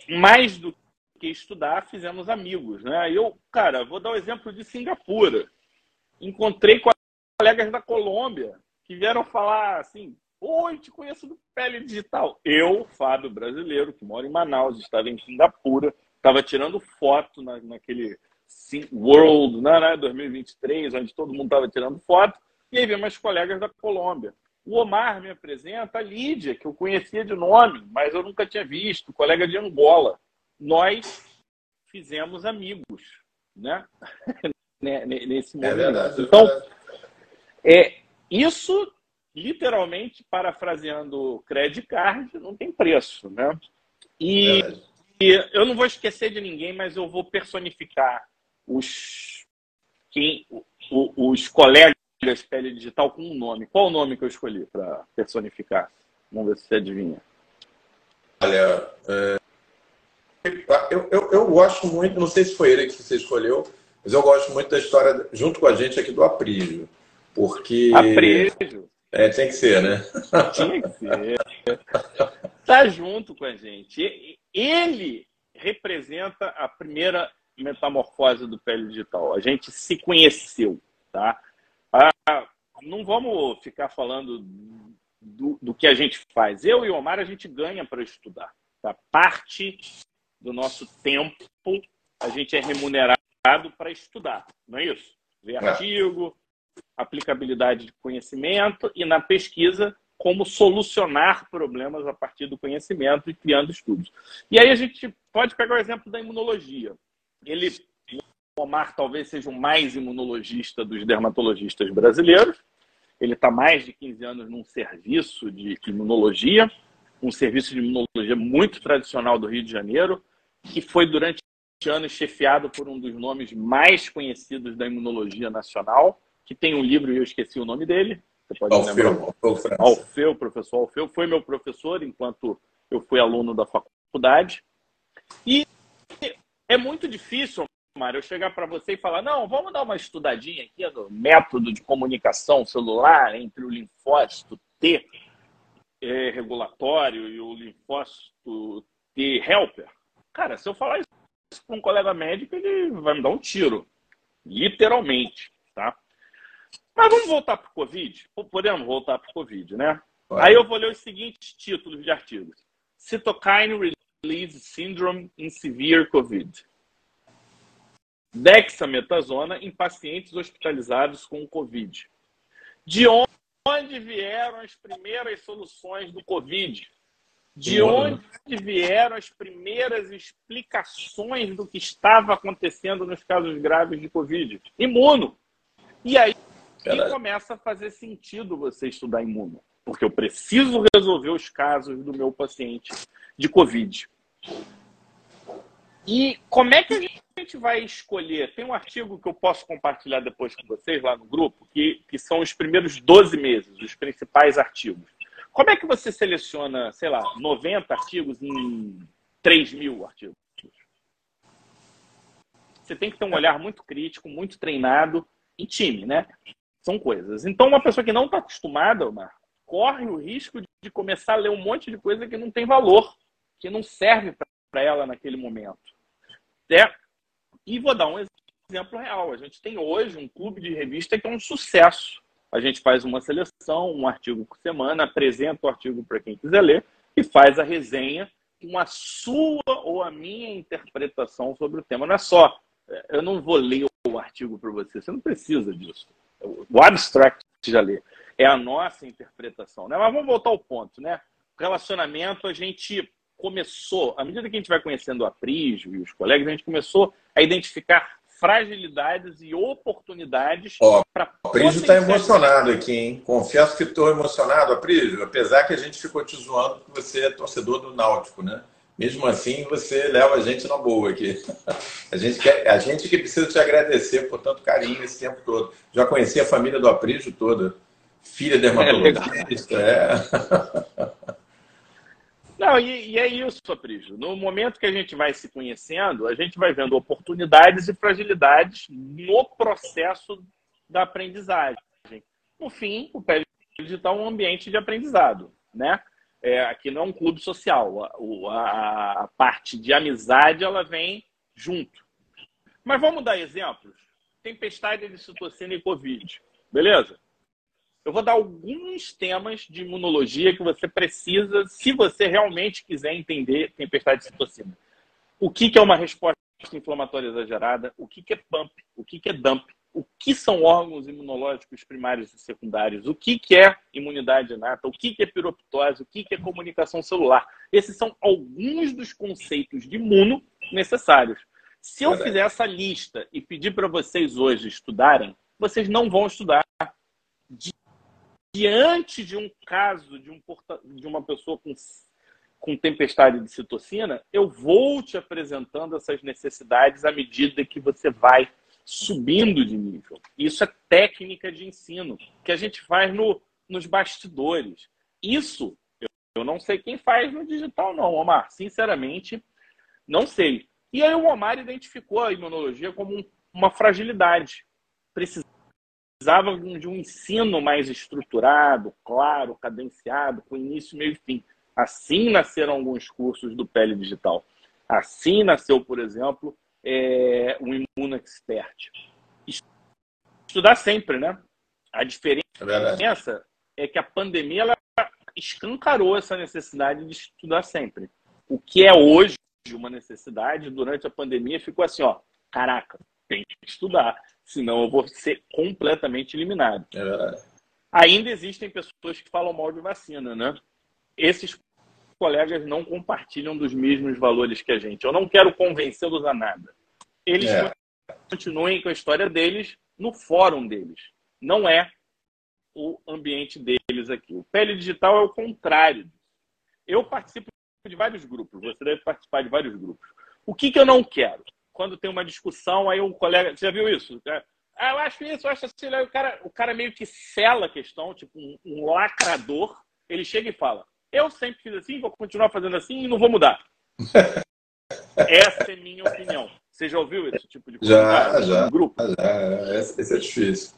mais do que estudar, fizemos amigos, né? Eu, cara, vou dar o um exemplo de Singapura. Encontrei colegas da Colômbia que vieram falar assim: Oi, te conheço do Pele Digital. Eu, Fábio brasileiro, que mora em Manaus, estava em Singapura, estava tirando foto na, naquele World né, né, 2023, onde todo mundo estava tirando foto, e aí veio meus colegas da Colômbia. O Omar me apresenta a Lídia, que eu conhecia de nome, mas eu nunca tinha visto, colega de Angola. Nós fizemos amigos, né? Nesse é momento. É verdade, então, é, isso, literalmente, parafraseando Credit Card, não tem preço, né? E, e, eu não vou esquecer de ninguém, mas eu vou personificar os, quem, os colegas pele digital com um nome. Qual o nome que eu escolhi para personificar? Vamos ver se você adivinha. Olha, é... eu, eu, eu gosto muito, não sei se foi ele que você escolheu, mas eu gosto muito da história, junto com a gente aqui, do Aprígio. Porque. Aprígio. É, tem que ser, né? Tinha que ser. Tá junto com a gente. Ele representa a primeira metamorfose do pele digital. A gente se conheceu, tá? Ah, não vamos ficar falando do, do, que a gente faz. Eu e o Omar, a gente ganha para estudar. Tá? Parte do nosso tempo a gente é remunerado para estudar, não é isso? Ver é. artigo, aplicabilidade de conhecimento e na pesquisa como solucionar problemas a partir do conhecimento e criando estudos. E aí a gente pode pegar o exemplo da imunologia. Ele o Omar talvez seja o mais imunologista dos dermatologistas brasileiros. Ele está mais de 15 anos num serviço de imunologia, um serviço de imunologia muito tradicional do Rio de Janeiro, que foi durante anos chefiado por um dos nomes mais conhecidos da imunologia nacional, que tem um livro e eu esqueci o nome dele. Você pode Alfeu, lembrar? Alfeu, Alfeu, professor Alfeu, foi meu professor enquanto eu fui aluno da faculdade. E é muito difícil, Mário, eu chegar para você e falar: não, vamos dar uma estudadinha aqui no método de comunicação celular entre o linfócito T é, regulatório e o linfócito T helper. Cara, se eu falar isso para um colega médico, ele vai me dar um tiro. Literalmente, tá? Mas vamos voltar para o Covid? Podemos voltar para o Covid, né? Aí eu vou ler os seguintes títulos de artigos: Cytokine Release Syndrome in Severe COVID dexametasona em pacientes hospitalizados com Covid. De onde vieram as primeiras soluções do Covid? De onde vieram as primeiras explicações do que estava acontecendo nos casos graves de Covid? Imuno. E aí começa a fazer sentido você estudar imuno, porque eu preciso resolver os casos do meu paciente de Covid. E como é que a gente vai escolher? Tem um artigo que eu posso compartilhar depois com vocês lá no grupo, que, que são os primeiros 12 meses, os principais artigos. Como é que você seleciona, sei lá, 90 artigos em 3 mil artigos? Você tem que ter um olhar muito crítico, muito treinado em time, né? São coisas. Então, uma pessoa que não está acostumada, Omar, corre o risco de começar a ler um monte de coisa que não tem valor, que não serve para ela naquele momento. É. E vou dar um exemplo real. A gente tem hoje um clube de revista que é um sucesso. A gente faz uma seleção, um artigo por semana, apresenta o artigo para quem quiser ler e faz a resenha com a sua ou a minha interpretação sobre o tema. Não é só, eu não vou ler o artigo para você, você não precisa disso. O abstract já lê. É a nossa interpretação. Né? Mas vamos voltar ao ponto. Né? Relacionamento, a gente começou, à medida que a gente vai conhecendo a Prígio e os colegas, a gente começou a identificar fragilidades e oportunidades para. O Aprígio está emocionado aqui, hein? Confesso que estou emocionado, Aprígio, apesar que a gente ficou te zoando porque você é torcedor do Náutico, né? Mesmo assim, você leva a gente na boa aqui. A gente, quer, a gente que precisa te agradecer por tanto carinho esse tempo todo. Já conheci a família do Aprígio toda. filha dermatologista. É, é. Não, e, e, é isso, Aprígio. No momento que a gente vai se conhecendo, a gente vai vendo oportunidades e fragilidades no processo da aprendizagem. No fim, o pé digital é um ambiente de aprendizado, né? É, aqui não é um clube social. A, a, a parte de amizade, ela vem junto. Mas vamos dar exemplos? Tempestade de citocina e Covid, beleza? Eu vou dar alguns temas de imunologia que você precisa, se você realmente quiser entender tempestade de citocina. O que, que é uma resposta inflamatória exagerada? O que, que é pump? O que, que é dump? O que são órgãos imunológicos primários e secundários? O que, que é imunidade inata? O que, que é piroptose? O que, que é comunicação celular? Esses são alguns dos conceitos de imuno necessários. Se eu fizer essa lista e pedir para vocês hoje estudarem, vocês não vão estudar diante de um caso de, um porta... de uma pessoa com, com tempestade de citocina, eu vou te apresentando essas necessidades à medida que você vai subindo de nível. Isso é técnica de ensino que a gente faz no, nos bastidores. Isso eu, eu não sei quem faz no digital, não, Omar. Sinceramente, não sei. E aí o Omar identificou a imunologia como um, uma fragilidade. Precisa precisava de um ensino mais estruturado, claro, cadenciado, com início, meio e fim. Assim nasceram alguns cursos do Pele Digital. Assim nasceu, por exemplo, é, o Imuno Expert. Estudar sempre, né? A diferença é, é que a pandemia ela escancarou essa necessidade de estudar sempre. O que é hoje uma necessidade, durante a pandemia ficou assim, ó, caraca, tem que estudar senão eu vou ser completamente eliminado. É Ainda existem pessoas que falam mal de vacina, né? Esses colegas não compartilham dos mesmos valores que a gente. Eu não quero convencê-los a nada. Eles é. continuem com a história deles no fórum deles. Não é o ambiente deles aqui. O Pele Digital é o contrário. Eu participo de vários grupos, você deve participar de vários grupos. O que, que eu não quero? quando tem uma discussão, aí um colega. Você já viu isso? Ah, eu acho isso, eu acho assim. o, cara, o cara meio que sela a questão, tipo um, um lacrador. Ele chega e fala: Eu sempre fiz assim, vou continuar fazendo assim e não vou mudar. Essa é minha opinião. Você já ouviu esse tipo de coisa? Já, já. grupo? Já, esse é difícil.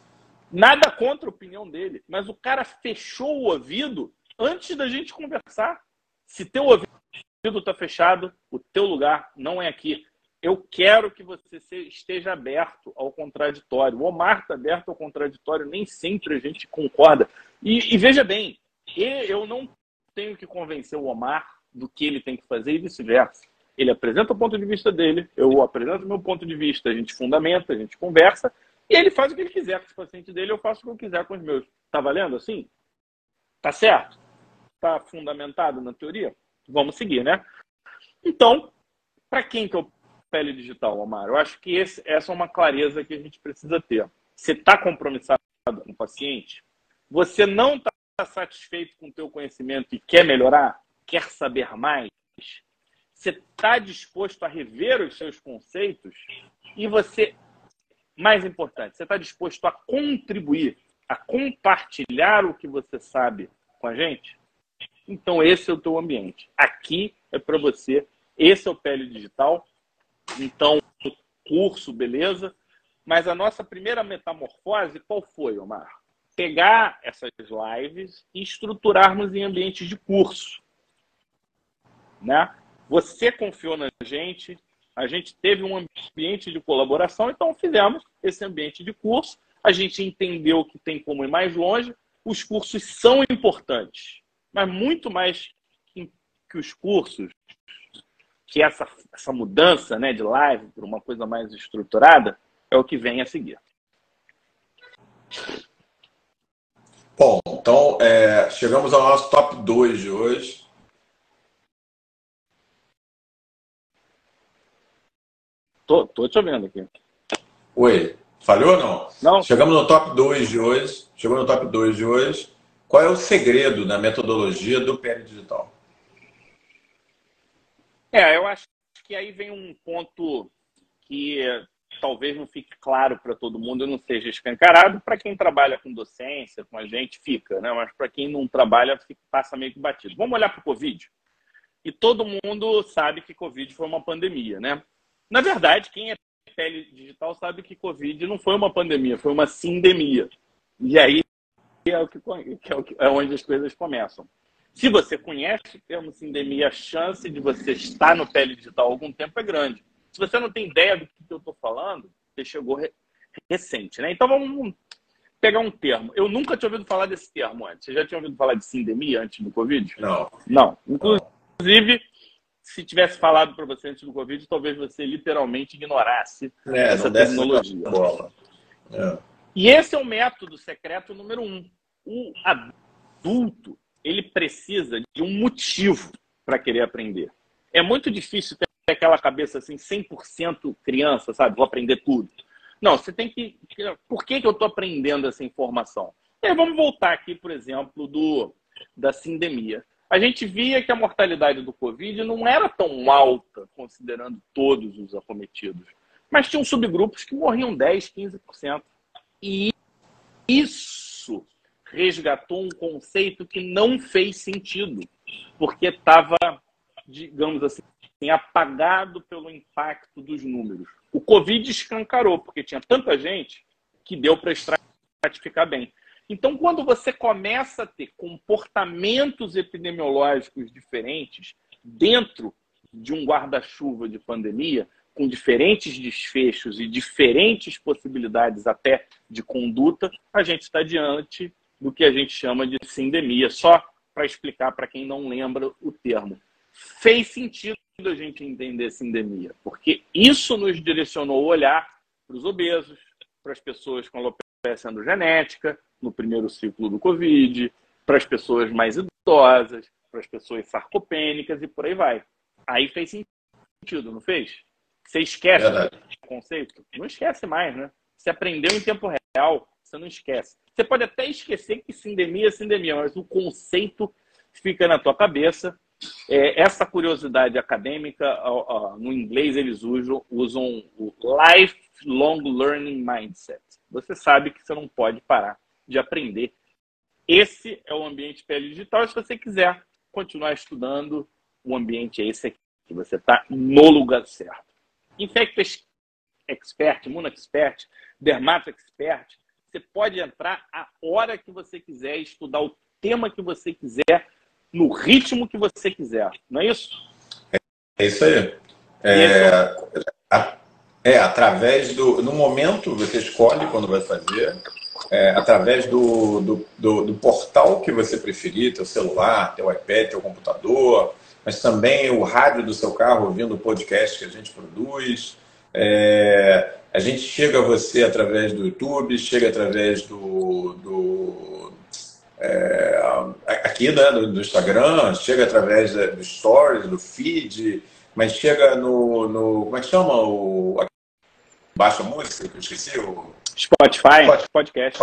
Nada contra a opinião dele, mas o cara fechou o ouvido antes da gente conversar. Se teu ouvido está fechado, o teu lugar não é aqui eu quero que você esteja aberto ao contraditório. O Omar está aberto ao contraditório, nem sempre a gente concorda. E, e, veja bem, eu não tenho que convencer o Omar do que ele tem que fazer e vice-versa. Ele apresenta o ponto de vista dele, eu apresento o meu ponto de vista, a gente fundamenta, a gente conversa, e ele faz o que ele quiser com os pacientes dele, eu faço o que eu quiser com os meus. Tá valendo assim? Tá certo? Tá fundamentado na teoria? Vamos seguir, né? Então, para quem que eu pele digital, Omar? Eu acho que esse, essa é uma clareza que a gente precisa ter. Você está compromissado com o paciente? Você não está satisfeito com o teu conhecimento e quer melhorar? Quer saber mais? Você está disposto a rever os seus conceitos? E você, mais importante, você está disposto a contribuir, a compartilhar o que você sabe com a gente? Então, esse é o teu ambiente. Aqui é para você. Esse é o Pele Digital. Então, curso, beleza. Mas a nossa primeira metamorfose, qual foi, Omar? Pegar essas lives e estruturarmos em ambientes de curso. Né? Você confiou na gente, a gente teve um ambiente de colaboração, então fizemos esse ambiente de curso. A gente entendeu que tem como ir mais longe. Os cursos são importantes, mas muito mais que os cursos, que essa, essa mudança né, de live para uma coisa mais estruturada é o que vem a seguir. Bom, então é, chegamos ao nosso top 2 de hoje. Tô, tô te ouvindo aqui. Oi, falhou ou não? Não. Chegamos no top 2 de hoje. Chegou no top 2 de hoje. Qual é o segredo na metodologia do PL Digital? É, eu acho que aí vem um ponto que talvez não fique claro para todo mundo, não seja escancarado. Para quem trabalha com docência, com a gente, fica, né? Mas para quem não trabalha, fica, passa meio que batido. Vamos olhar para o Covid? E todo mundo sabe que Covid foi uma pandemia, né? Na verdade, quem é pele digital sabe que Covid não foi uma pandemia, foi uma sindemia. E aí é, o que, é, é onde as coisas começam. Se você conhece o termo sindemia, a chance de você estar no pele digital algum tempo é grande. Se você não tem ideia do que eu estou falando, você chegou re recente, né? Então vamos pegar um termo. Eu nunca tinha ouvido falar desse termo antes. Você já tinha ouvido falar de sindemia antes do Covid? Não. Não. Inclusive, se tivesse falado para você antes do Covid, talvez você literalmente ignorasse é, essa tecnologia. É. E esse é o método secreto número um. O adulto ele precisa de um motivo para querer aprender. É muito difícil ter aquela cabeça assim, 100% criança, sabe? Vou aprender tudo. Não, você tem que. Por que, que eu estou aprendendo essa informação? E aí, vamos voltar aqui, por exemplo, do, da sindemia. A gente via que a mortalidade do Covid não era tão alta, considerando todos os acometidos. Mas tinham subgrupos que morriam 10, 15%. E isso resgatou um conceito que não fez sentido, porque estava, digamos assim, apagado pelo impacto dos números. O Covid escancarou, porque tinha tanta gente que deu para estratificar bem. Então, quando você começa a ter comportamentos epidemiológicos diferentes dentro de um guarda-chuva de pandemia, com diferentes desfechos e diferentes possibilidades até de conduta, a gente está diante do que a gente chama de sindemia. Só para explicar para quem não lembra o termo. Fez sentido a gente entender sindemia, porque isso nos direcionou o olhar para os obesos, para as pessoas com alopecia genética, no primeiro ciclo do Covid, para as pessoas mais idosas, para as pessoas sarcopênicas e por aí vai. Aí fez sentido, não fez? Você esquece o conceito? Não esquece mais, né? Você aprendeu em tempo real, você não esquece. Você pode até esquecer que sindemia é sindemia, mas o conceito fica na tua cabeça é, essa curiosidade acadêmica, no inglês eles usam, usam o lifelong learning mindset. Você sabe que você não pode parar de aprender. Esse é o ambiente pele digital. Se você quiser continuar estudando, o ambiente é esse aqui. Você está no lugar certo. Infecta Expert, Imuno Expert, Dermato Expert. Você pode entrar a hora que você quiser, estudar o tema que você quiser no ritmo que você quiser, não é isso? É isso aí. É, é através do. No momento, você escolhe quando vai fazer, é, através do, do, do, do, portal que você preferir, teu celular, teu iPad, teu computador, mas também o rádio do seu carro ouvindo o podcast que a gente produz. É, a gente chega a você através do YouTube, chega através do, do é, aqui né, do, do, Instagram, chega através do Stories, do feed, mas chega no, no como é que chama? O, baixa música, que eu esqueci, o Spotify, Spotify. Podcast.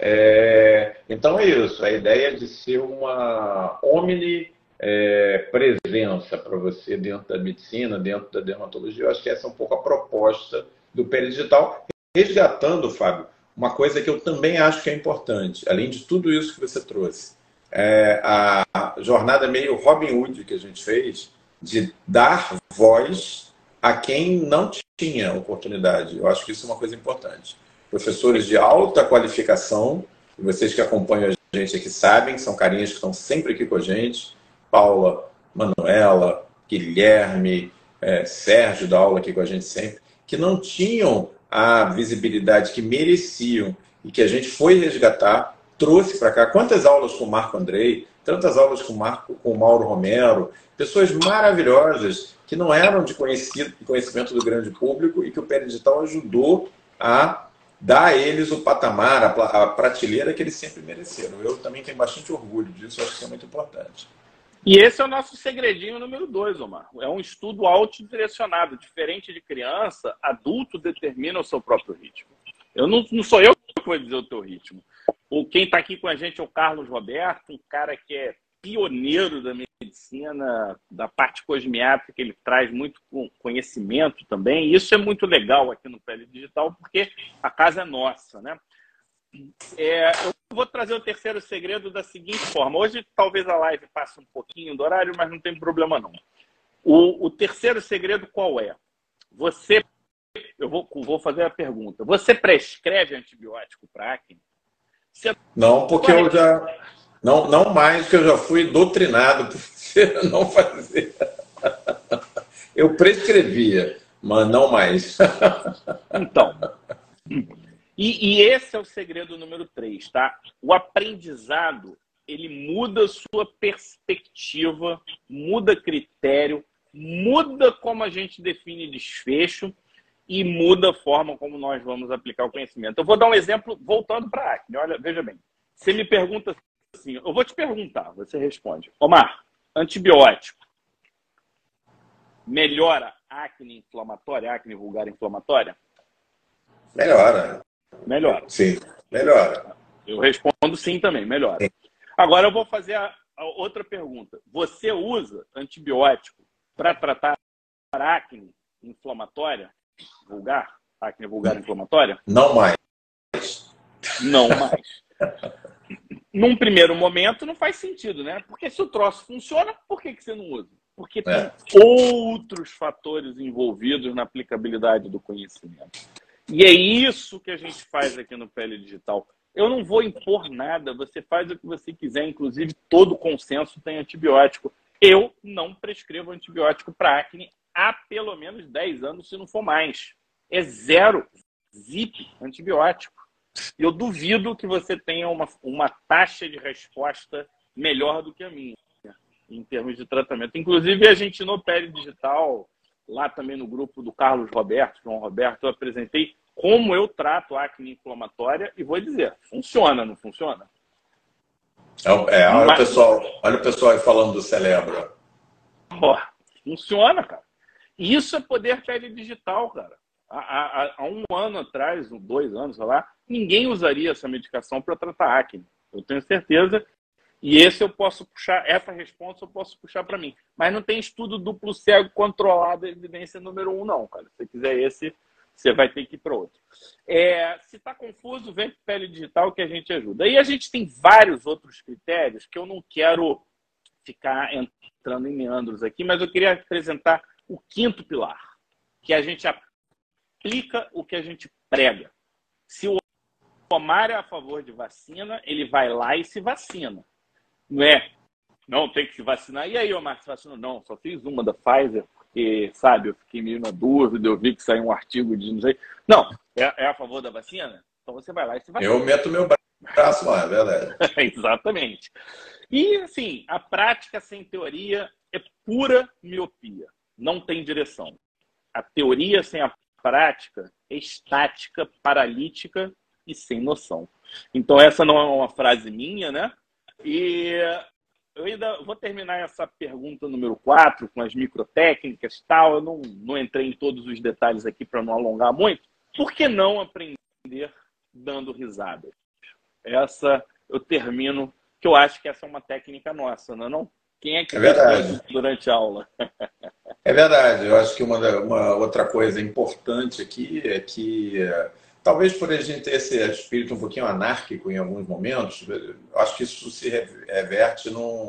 É, então é isso, a ideia de ser uma omni é, presença para você dentro da medicina, dentro da dermatologia, eu acho que essa é um pouco a proposta do Pele Digital, resgatando, Fábio, uma coisa que eu também acho que é importante, além de tudo isso que você trouxe, é a jornada meio Robin Hood que a gente fez, de dar voz a quem não tinha oportunidade. Eu acho que isso é uma coisa importante. Professores de alta qualificação, vocês que acompanham a gente aqui sabem, são carinhas que estão sempre aqui com a gente, Paula, Manuela, Guilherme, é, Sérgio da aula aqui com a gente sempre, que não tinham a visibilidade que mereciam e que a gente foi resgatar, trouxe para cá. Quantas aulas com o Marco Andrei, tantas aulas com o, Marco, com o Mauro Romero, pessoas maravilhosas que não eram de conhecimento do grande público e que o Pé Digital ajudou a dar a eles o patamar, a prateleira que eles sempre mereceram. Eu também tenho bastante orgulho disso, acho que isso é muito importante. E esse é o nosso segredinho número dois, Omar. É um estudo autodirecionado. Diferente de criança, adulto determina o seu próprio ritmo. Eu não, não sou eu que vou dizer o teu ritmo. O, quem está aqui com a gente é o Carlos Roberto, um cara que é pioneiro da medicina, da parte cosmiátrica, ele traz muito conhecimento também. E isso é muito legal aqui no Pele Digital, porque a casa é nossa, né? É, eu vou trazer o terceiro segredo da seguinte forma. Hoje talvez a live passe um pouquinho do horário, mas não tem problema não. O, o terceiro segredo qual é? Você, eu vou, vou fazer a pergunta. Você prescreve antibiótico para acne? Você não, porque eu já não, não mais que eu já fui doutrinado por você não fazer. Eu prescrevia, mas não mais. Então, e, e, esse é o segredo número 3, tá? O aprendizado, ele muda sua perspectiva, muda critério, muda como a gente define desfecho e muda a forma como nós vamos aplicar o conhecimento. Eu vou dar um exemplo voltando para a acne. Olha, veja bem. Você me pergunta assim, eu vou te perguntar, você responde. Omar, antibiótico melhora acne inflamatória, acne vulgar inflamatória? Melhora. Melhora. Sim, melhora. Eu respondo sim também, melhora. Sim. Agora eu vou fazer a, a outra pergunta. Você usa antibiótico para tratar acne inflamatória vulgar? Acne vulgar inflamatória? Não mais. Não mais. Num primeiro momento não faz sentido, né? Porque se o troço funciona, por que, que você não usa? Porque tem é. outros fatores envolvidos na aplicabilidade do conhecimento. E é isso que a gente faz aqui no Pele Digital. Eu não vou impor nada, você faz o que você quiser, inclusive todo consenso tem antibiótico. Eu não prescrevo antibiótico para acne há pelo menos 10 anos, se não for mais. É zero. Zip antibiótico. E eu duvido que você tenha uma, uma taxa de resposta melhor do que a minha, em termos de tratamento. Inclusive, a gente no Pele Digital lá também no grupo do Carlos Roberto, João Roberto, eu apresentei como eu trato a acne inflamatória e vou dizer, funciona, não funciona? É, é olha, Mas... o pessoal, olha o pessoal aí falando do Celebra. Oh, funciona, cara. Isso é poder pele digital, cara. Há, há, há, um ano atrás, dois anos, sei lá, ninguém usaria essa medicação para tratar acne. Eu tenho certeza e esse eu posso puxar, essa resposta eu posso puxar para mim. Mas não tem estudo duplo cego controlado, evidência número um, não, cara. Se você quiser esse, você vai ter que ir para outro. É, se está confuso, vem para Pele Digital que a gente ajuda. Aí a gente tem vários outros critérios que eu não quero ficar entrando em meandros aqui, mas eu queria apresentar o quinto pilar, que a gente aplica o que a gente prega. Se o Omar é a favor de vacina, ele vai lá e se vacina. Não é? Não, tem que se vacinar. E aí, Omar, se vacinou? Não, só fiz uma da Pfizer, porque, sabe, eu fiquei meio na dúvida, eu vi que saiu um artigo de não sei. Não, é, é a favor da vacina? Então você vai lá e se vacina. Eu meto meu braço lá, é verdade. Exatamente. E, assim, a prática sem teoria é pura miopia. Não tem direção. A teoria sem a prática é estática, paralítica e sem noção. Então, essa não é uma frase minha, né? E eu ainda vou terminar essa pergunta número 4 com as microtécnicas e tal. Eu não, não entrei em todos os detalhes aqui para não alongar muito. Por que não aprender dando risada? Essa eu termino, que eu acho que essa é uma técnica nossa, não é não? Quem é que é verdade. durante a aula? é verdade. Eu acho que uma, uma outra coisa importante aqui é que Talvez por a gente ter esse espírito um pouquinho anárquico em alguns momentos, acho que isso se reverte num,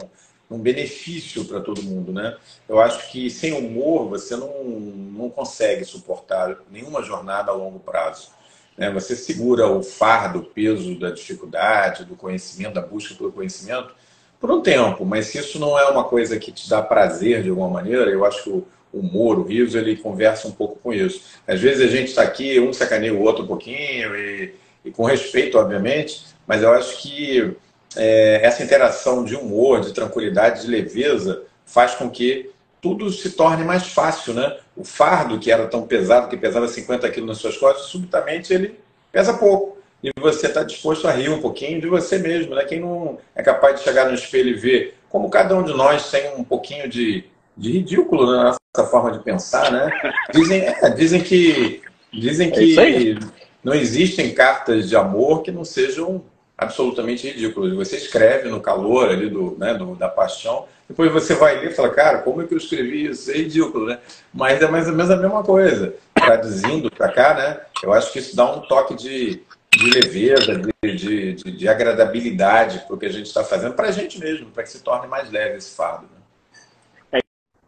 num benefício para todo mundo, né? Eu acho que sem humor você não, não consegue suportar nenhuma jornada a longo prazo. Né? Você segura o fardo, o peso da dificuldade, do conhecimento, da busca pelo conhecimento, por um tempo, mas se isso não é uma coisa que te dá prazer de alguma maneira, eu acho que humor, o riso, ele conversa um pouco com isso. Às vezes a gente está aqui, um sacaneia o outro um pouquinho, e, e, com respeito, obviamente, mas eu acho que é, essa interação de humor, de tranquilidade, de leveza, faz com que tudo se torne mais fácil, né? O fardo, que era tão pesado, que pesava 50 quilos nas suas costas, subitamente ele pesa pouco. E você está disposto a rir um pouquinho de você mesmo, né? Quem não é capaz de chegar no espelho e ver como cada um de nós tem um pouquinho de de ridículo na nossa forma de pensar, né? Dizem, é, dizem que, dizem é que não existem cartas de amor que não sejam absolutamente ridículas. Você escreve no calor ali do, né, do, da paixão, depois você vai ler e fala, cara, como é que eu escrevi isso? É ridículo, né? Mas é mais ou menos a mesma coisa. Traduzindo para cá, né? Eu acho que isso dá um toque de, de leveza, de, de, de, de agradabilidade para o que a gente está fazendo, para a gente mesmo, para que se torne mais leve esse fardo. Né?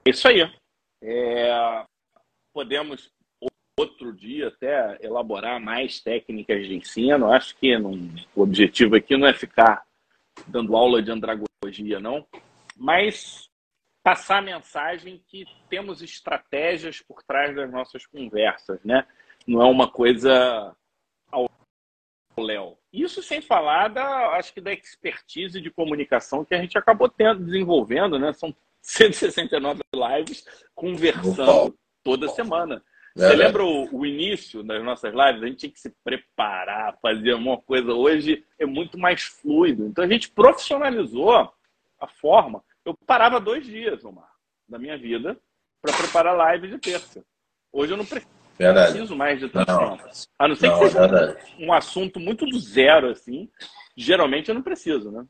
Isso aí. É... Podemos outro dia até elaborar mais técnicas de ensino. Acho que não, o objetivo aqui não é ficar dando aula de andragogia, não, mas passar a mensagem que temos estratégias por trás das nossas conversas, né? Não é uma coisa ao léu. Isso sem falar da, acho que da expertise de comunicação que a gente acabou tendo, desenvolvendo, né? São 169 lives conversando toda semana. Você lembra o, o, início das nossas lives? A gente tinha que se preparar, fazer uma coisa. Hoje é muito mais fluido. Então a gente profissionalizou a forma. Eu parava dois dias, Omar, da minha vida para preparar a live de terça. Hoje eu não preciso verdade. mais de tanto não. A não ser não, que seja um, um, assunto muito do zero, assim. Geralmente eu não preciso, né?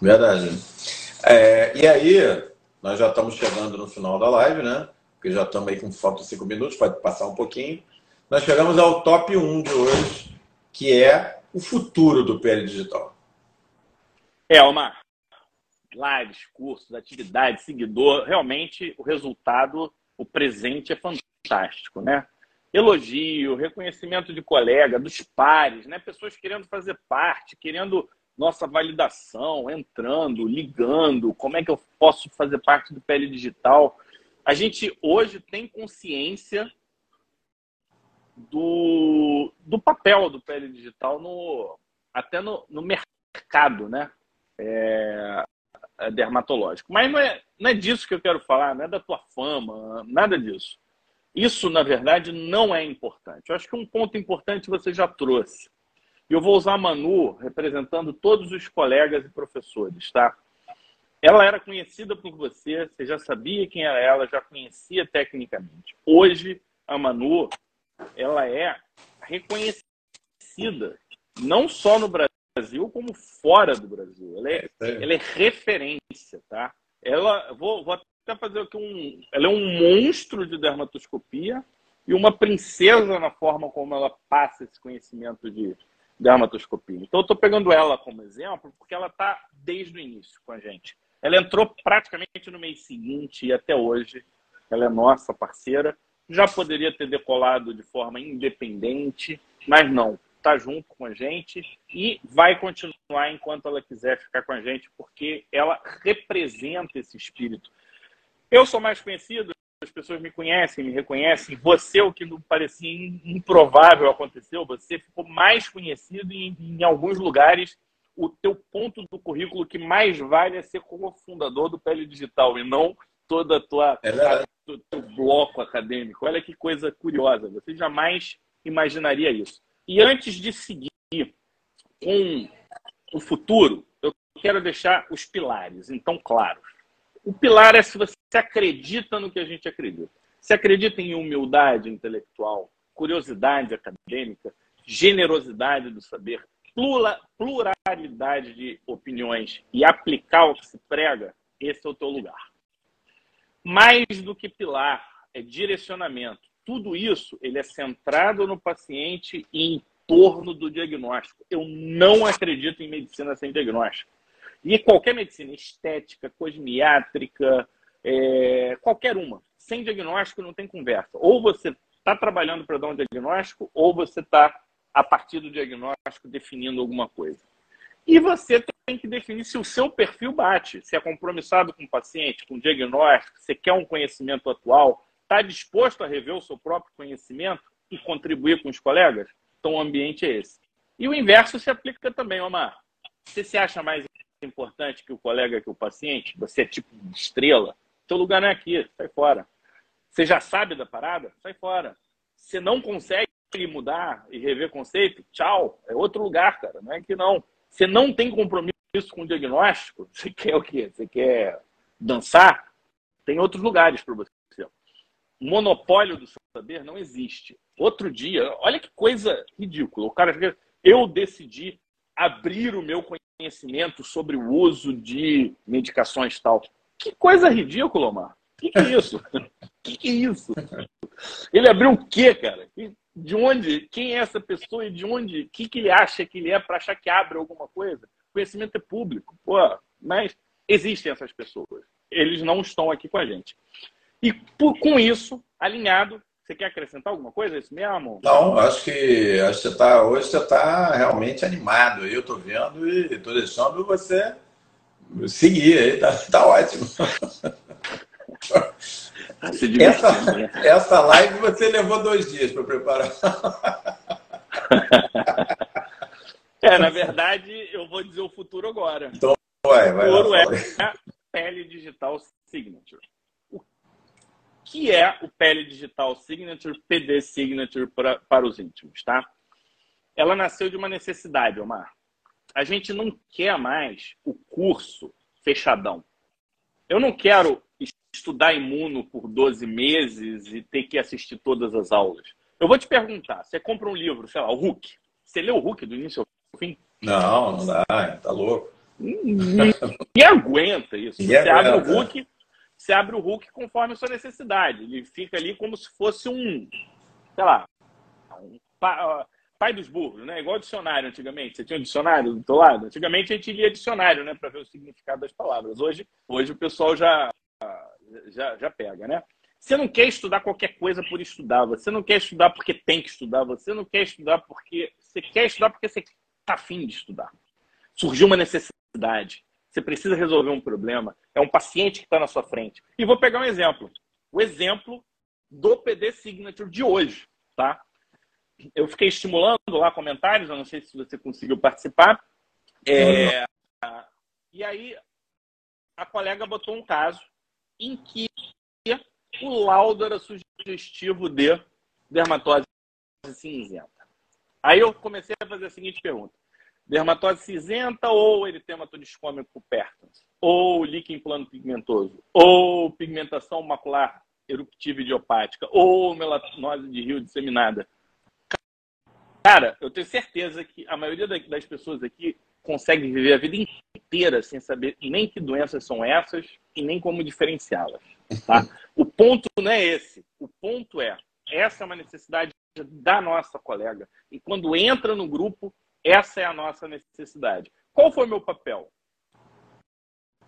Verdade. É, e aí, nós já estamos chegando no final da live, né? porque já estamos aí com falta de cinco minutos, pode passar um pouquinho. Nós chegamos ao top 1 de hoje, que é o futuro do PL Digital. É, Omar. Lives, cursos, atividades, seguidor, realmente o resultado, o presente é fantástico, né? Elogio, reconhecimento de colega, dos pares, né? Pessoas querendo fazer parte, querendo nossa validação, entrando, ligando, como é que eu posso fazer parte do PL Digital? a gente hoje tem consciência do, do papel do PL digital no, até no, no mercado né? É, é, dermatológico. Mas não é, não é disso que eu quero falar, não é da tua fama, nada disso. Isso, na verdade, não é importante. Eu acho que um ponto importante você já trouxe. E eu vou usar a Manu representando todos os colegas e professores, tá? Ela era conhecida por você, você já sabia quem era ela, já conhecia tecnicamente. Hoje, a Manu, ela é reconhecida não só no Brasil, como fora do Brasil. Ela é, é. Ela é referência, tá? Ela, vou, vou até fazer aqui um... Ela é um monstro de dermatoscopia e uma princesa na forma como ela passa esse conhecimento de dermatoscopia. Então, eu estou pegando ela como exemplo porque ela está desde o início com a gente. Ela entrou praticamente no mês seguinte e até hoje ela é nossa parceira. Já poderia ter decolado de forma independente, mas não. Está junto com a gente e vai continuar enquanto ela quiser ficar com a gente, porque ela representa esse espírito. Eu sou mais conhecido, pessoas me conhecem, me reconhecem. Você, o que não parecia improvável aconteceu, você ficou mais conhecido em, em alguns lugares o teu ponto do currículo que mais vale é ser como fundador do Pele Digital e não toda a tua é teu, teu bloco acadêmico. Olha que coisa curiosa. Você jamais imaginaria isso. E antes de seguir com o futuro, eu quero deixar os pilares, então, claros. O pilar é se você acredita no que a gente acredita. Se acredita em humildade intelectual, curiosidade acadêmica, generosidade do saber, pluralidade de opiniões e aplicar o que se prega, esse é o teu lugar. Mais do que pilar, é direcionamento. Tudo isso ele é centrado no paciente e em torno do diagnóstico. Eu não acredito em medicina sem diagnóstico. E qualquer medicina, estética, cosmiátrica, é, qualquer uma, sem diagnóstico não tem conversa. Ou você está trabalhando para dar um diagnóstico, ou você está a partir do diagnóstico definindo alguma coisa. E você tem que definir se o seu perfil bate, se é compromissado com o paciente, com o diagnóstico, se quer um conhecimento atual, está disposto a rever o seu próprio conhecimento e contribuir com os colegas? Então o ambiente é esse. E o inverso se aplica também, Omar. Você se acha mais importante que o colega, que o paciente? Você é tipo estrela? Seu lugar não é aqui, sai fora. Você já sabe da parada? Sai fora. Você não consegue mudar e rever conceito, tchau, é outro lugar, cara. Não é que não. Você não tem compromisso com o diagnóstico, você quer o quê? Você quer dançar? Tem outros lugares para você. O monopólio do saber não existe. Outro dia, olha que coisa ridícula. O cara eu decidi abrir o meu conhecimento sobre o uso de medicações tal. Que coisa ridícula, Omar. O que, que é isso? O que, que é isso? Ele abriu o quê, cara? De onde? Quem é essa pessoa e de onde? O que, que ele acha que ele é para achar que abre alguma coisa? Conhecimento é público. Pô, mas existem essas pessoas. Eles não estão aqui com a gente. E por, com isso, alinhado, você quer acrescentar alguma coisa? É isso mesmo? Não, acho que, acho que você tá, hoje você está realmente animado. Eu estou vendo e estou deixando você seguir aí, tá, tá ótimo. Ah, essa, né? essa live você levou dois dias para preparar. É, na verdade, eu vou dizer o futuro agora. Então, vai, vai. O futuro lá, é a pele digital signature. Que é o pele digital signature, PD signature para, para os íntimos, tá? Ela nasceu de uma necessidade, Omar. A gente não quer mais o curso fechadão. Eu não quero estudar imuno por 12 meses e ter que assistir todas as aulas. Eu vou te perguntar, você compra um livro, sei lá, o Hulk. Você leu o Hulk do início ao fim? Não, não dá, tá louco. E aguenta isso. Você abre o Hulk, você abre o Hulk conforme a sua necessidade. Ele fica ali como se fosse um, sei lá, um pai dos burros, né? Igual dicionário antigamente. Você tinha um dicionário do teu lado? Antigamente a gente lia dicionário, né, para ver o significado das palavras. Hoje, hoje o pessoal já já, já pega, né? Você não quer estudar qualquer coisa por estudar, você não quer estudar porque tem que estudar, você não quer estudar porque você quer estudar porque você está afim de estudar. Surgiu uma necessidade, você precisa resolver um problema, é um paciente que está na sua frente. E vou pegar um exemplo, o exemplo do PD Signature de hoje, tá? Eu fiquei estimulando lá comentários, eu não sei se você conseguiu participar. É, e aí a colega botou um caso em que o laudo era sugestivo de dermatose cinzenta. Aí eu comecei a fazer a seguinte pergunta. Dermatose cinzenta ou eritema discômico pertans? Ou líquido plano pigmentoso? Ou pigmentação macular eruptiva idiopática? Ou melanose de rio disseminada? Cara, eu tenho certeza que a maioria das pessoas aqui consegue viver a vida inteira sem saber nem que doenças são essas e nem como diferenciá-las. Tá? o ponto não é esse. O ponto é, essa é uma necessidade da nossa colega. E quando entra no grupo, essa é a nossa necessidade. Qual foi o meu papel?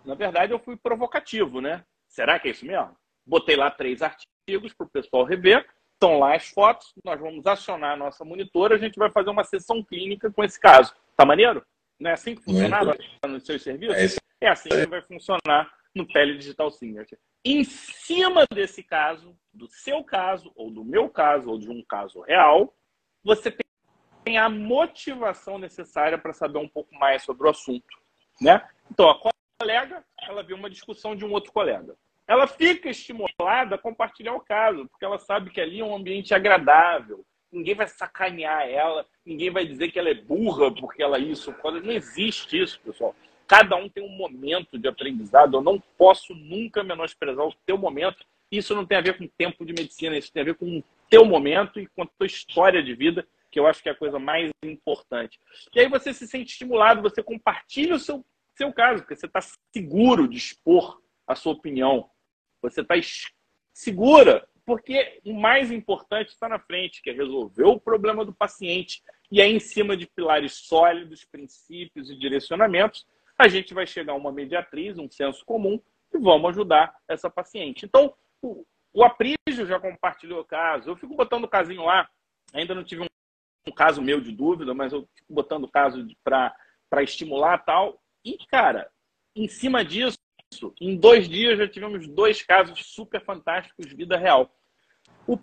Na verdade, eu fui provocativo, né? Será que é isso mesmo? Botei lá três artigos para o pessoal rever. Estão lá as fotos. Nós vamos acionar a nossa monitora. A gente vai fazer uma sessão clínica com esse caso. Tá maneiro? Não é assim que funciona nos seus serviços? É, é assim que vai funcionar no Pele Digital Signature. Em cima desse caso, do seu caso, ou do meu caso, ou de um caso real, você tem a motivação necessária para saber um pouco mais sobre o assunto. Né? Então, a colega, ela viu uma discussão de um outro colega. Ela fica estimulada a compartilhar o caso, porque ela sabe que ali é um ambiente agradável, ninguém vai sacanear ela, ninguém vai dizer que ela é burra porque ela é isso. Não existe isso, pessoal. Cada um tem um momento de aprendizado. Eu não posso nunca menosprezar o teu momento. Isso não tem a ver com tempo de medicina, isso tem a ver com o teu momento e com a tua história de vida, que eu acho que é a coisa mais importante. E aí você se sente estimulado, você compartilha o seu, seu caso, porque você está seguro de expor a sua opinião. Você está segura porque o mais importante está na frente, que é resolver o problema do paciente. E aí, em cima de pilares sólidos, princípios e direcionamentos, a gente vai chegar a uma mediatriz, um senso comum, e vamos ajudar essa paciente. Então, o, o Aprígio já compartilhou o caso. Eu fico botando o casinho lá. Ainda não tive um, um caso meu de dúvida, mas eu fico botando o caso para estimular tal. E, cara, em cima disso, em dois dias já tivemos dois casos super fantásticos de vida real. O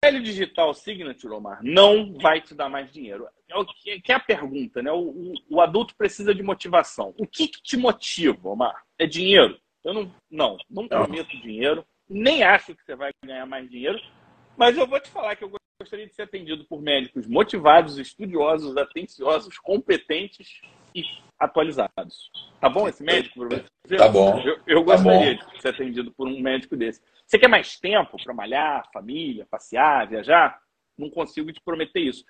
pele digital signature, Omar, não vai te dar mais dinheiro. É o que é a pergunta, né? O, o, o adulto precisa de motivação. O que, que, te motiva, Omar? É dinheiro? Eu não, não, não prometo dinheiro, nem acho que você vai ganhar mais dinheiro, mas eu vou te falar que eu gostaria de ser atendido por médicos motivados, estudiosos, atenciosos, competentes e atualizados. Tá bom esse médico? Tá bom. Eu, eu tá gostaria tá de ser atendido por um médico desse. Você quer mais tempo para malhar, família, passear, viajar? Não consigo te prometer isso.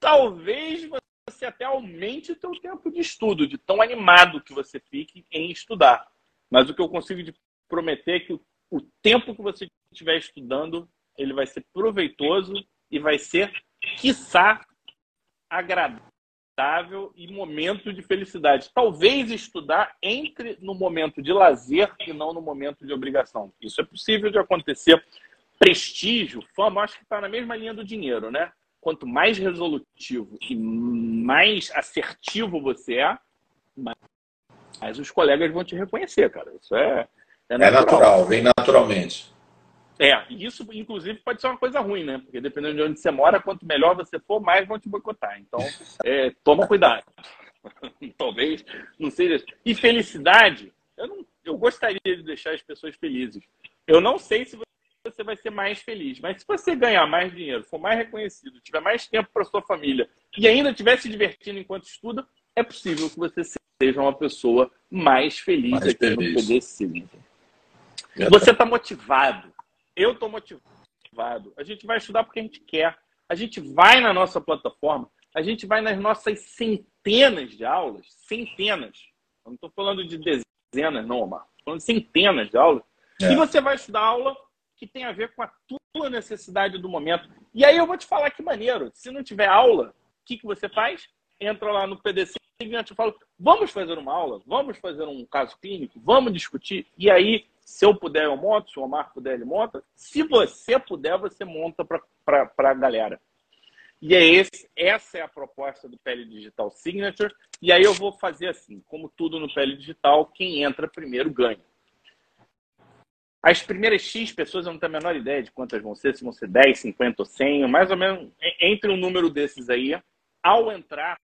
Talvez você até aumente o seu tempo de estudo, de tão animado que você fique em estudar. Mas o que eu consigo te prometer que o, o tempo que você estiver estudando, ele vai ser proveitoso e vai ser, quiçá, agradável e momento de felicidade. Talvez estudar entre no momento de lazer e não no momento de obrigação. Isso é possível de acontecer. Prestígio, fama, acho que está na mesma linha do dinheiro, né? Quanto mais resolutivo e mais assertivo você é, mais os colegas vão te reconhecer, cara. Isso é, é, é natural. é natural, vem naturalmente. É, isso inclusive pode ser uma coisa ruim, né? Porque dependendo de onde você mora, quanto melhor você for, mais vão te boicotar. Então, é, toma cuidado. Talvez não seja. E felicidade, eu, não, eu gostaria de deixar as pessoas felizes. Eu não sei se você vai ser mais feliz, mas se você ganhar mais dinheiro, for mais reconhecido, tiver mais tempo para sua família e ainda estiver se divertindo enquanto estuda, é possível que você seja uma pessoa mais feliz mais aqui feliz. no poder Sigma. Você está motivado eu estou motivado. A gente vai estudar porque a gente quer. A gente vai na nossa plataforma, a gente vai nas nossas centenas de aulas, centenas. Eu não estou falando de dezenas, não, Omar. Estou falando de centenas de aulas. É. E você vai estudar aula que tem a ver com a tua necessidade do momento. E aí eu vou te falar que maneiro. Se não tiver aula, o que, que você faz? Entra lá no PDC e fala, vamos fazer uma aula, vamos fazer um caso clínico, vamos discutir. E aí se eu puder, eu monto. Se o Omar puder, ele monta. Se você puder, você monta para a galera. E é esse, essa é a proposta do Pele Digital Signature. E aí eu vou fazer assim, como tudo no Pele Digital, quem entra primeiro ganha. As primeiras X pessoas eu não tenho a menor ideia de quantas vão ser, se vão ser 10, 50 ou 100, mais ou menos entre um número desses aí, ao entrar,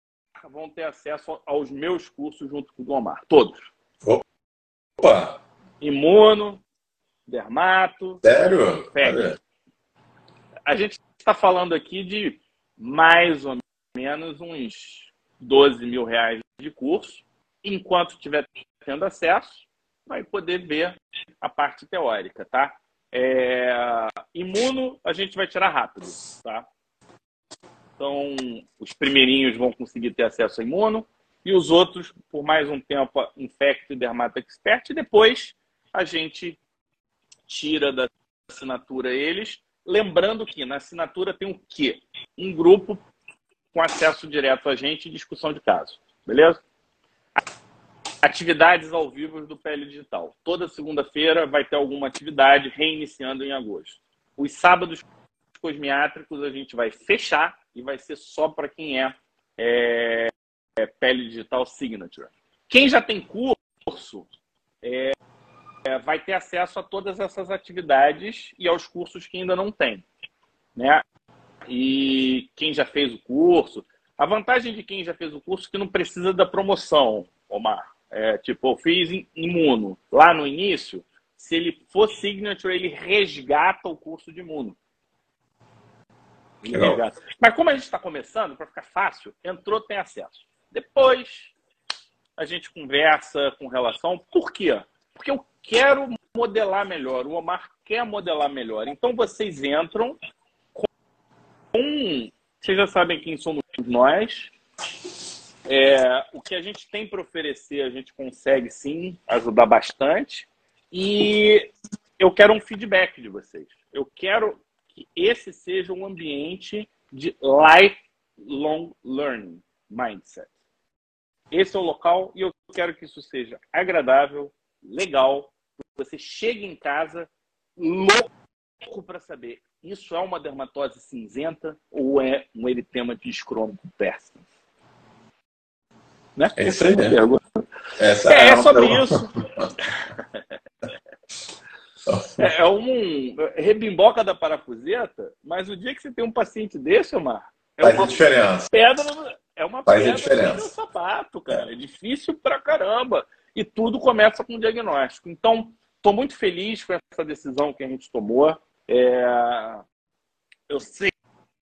vão ter acesso aos meus cursos junto com o Omar. Todos. Opa! Imuno, dermato. Sério? A gente está falando aqui de mais ou menos uns 12 mil reais de curso. Enquanto estiver tendo acesso, vai poder ver a parte teórica, tá? É... Imuno, a gente vai tirar rápido, tá? Então, os primeirinhos vão conseguir ter acesso a imuno e os outros, por mais um tempo, Infect e Dermato Expert. E depois, a gente tira da assinatura eles, lembrando que na assinatura tem o quê? Um grupo com acesso direto a gente e discussão de caso, beleza? Atividades ao vivo do PL Digital. Toda segunda-feira vai ter alguma atividade reiniciando em agosto. Os sábados cosmiátricos a gente vai fechar e vai ser só para quem é, é, é Pele Digital Signature. Quem já tem curso, é, é, vai ter acesso a todas essas atividades e aos cursos que ainda não tem. Né? E quem já fez o curso, a vantagem de quem já fez o curso é que não precisa da promoção, Omar. É, tipo, eu fiz imuno lá no início, se ele for signature, ele resgata o curso de imuno. Mas como a gente está começando, para ficar fácil, entrou, tem acesso. Depois a gente conversa com relação. Por quê? Porque eu quero modelar melhor, o Omar quer modelar melhor. Então vocês entram com. Vocês já sabem quem somos nós. É, o que a gente tem para oferecer, a gente consegue sim ajudar bastante. E eu quero um feedback de vocês. Eu quero que esse seja um ambiente de lifelong learning mindset. Esse é o local e eu quero que isso seja agradável, legal, você chega em casa louco para saber isso é uma dermatose cinzenta ou é um eritema discrômico persistens? Né? É isso aí. É, Essa é, é sobre isso. é, é um rebimboca da parafuseta, mas o dia que você tem um paciente desse, Omar, é Faz uma diferença. pedra, é uma Faz pedra no sapato, cara. É difícil pra caramba. E tudo começa com o diagnóstico. Então, estou muito feliz com essa decisão que a gente tomou. É... Eu sei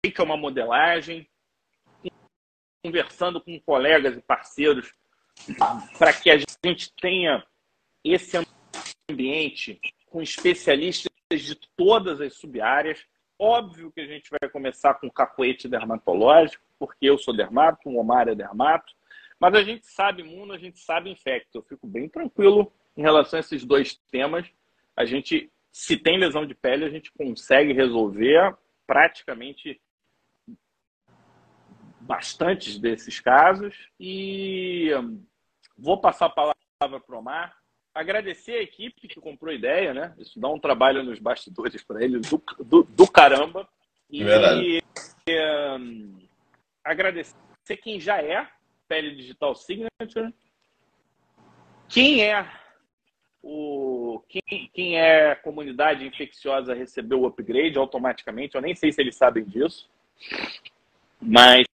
que é uma modelagem. Conversando com colegas e parceiros para que a gente tenha esse ambiente com especialistas de todas as subáreas. Óbvio que a gente vai começar com cacoete dermatológico, porque eu sou dermato, o Omar é dermato, mas a gente sabe imuno, a gente sabe infecto. Eu fico bem tranquilo em relação a esses dois temas. a gente, se tem lesão de pele, a gente consegue resolver praticamente bastantes desses casos. E vou passar a palavra para o Omar. Agradecer a equipe que comprou a ideia, né? Isso dá um trabalho nos bastidores para eles do, do, do, caramba. E Verdade. Um, agradecer quem já é Pele Digital Signature, quem é o quem, quem é comunidade infecciosa recebeu o upgrade automaticamente. Eu nem sei se eles sabem disso, mas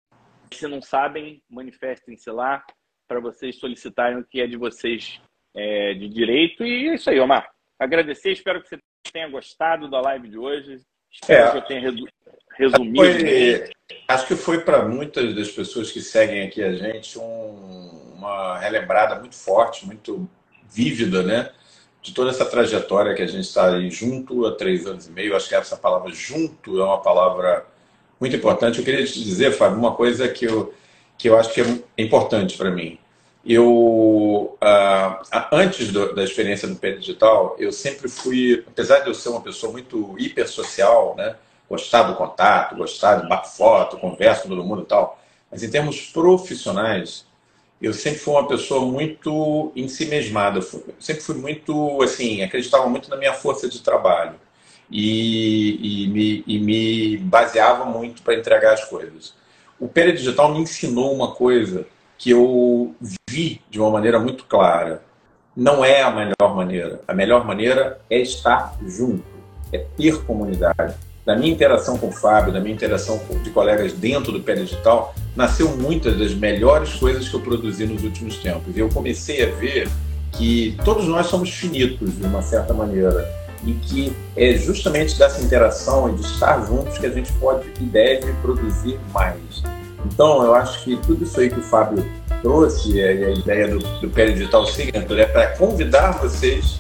se não sabem, manifestem-se lá para vocês solicitarem o que é de vocês é, de direito. E é isso aí, Omar. Agradecer, espero que você tenha gostado da live de hoje. Espero é, que eu tenha resumido. Foi, acho que foi para muitas das pessoas que seguem aqui a gente um, uma relembrada muito forte, muito vívida, né? De toda essa trajetória que a gente está aí junto há três anos e meio. Acho que essa palavra junto é uma palavra muito importante. Eu queria te dizer, Fábio, uma coisa que eu, que eu acho que é importante para mim. Eu, uh, antes do, da experiência do Pé Digital, eu sempre fui, apesar de eu ser uma pessoa muito hipersocial, né? Gostar do contato, gostar de bater foto, conversa com todo mundo e tal, mas em termos profissionais, eu sempre fui uma pessoa muito em si mesmada. sempre fui muito, assim, acreditava muito na minha força de trabalho e, e, me, e me baseava muito para entregar as coisas. O Pera Digital me ensinou uma coisa que eu vi de uma maneira muito clara. Não é a melhor maneira. A melhor maneira é estar junto, é ter comunidade. Da minha interação com o Fábio, da minha interação de colegas dentro do Pé Digital, nasceu muitas das melhores coisas que eu produzi nos últimos tempos. E eu comecei a ver que todos nós somos finitos, de uma certa maneira e que é justamente dessa interação e de estar juntos que a gente pode e deve produzir mais. Então, eu acho que tudo isso aí que o Fábio trouxe, a ideia do, do Digital Signature, é para convidar vocês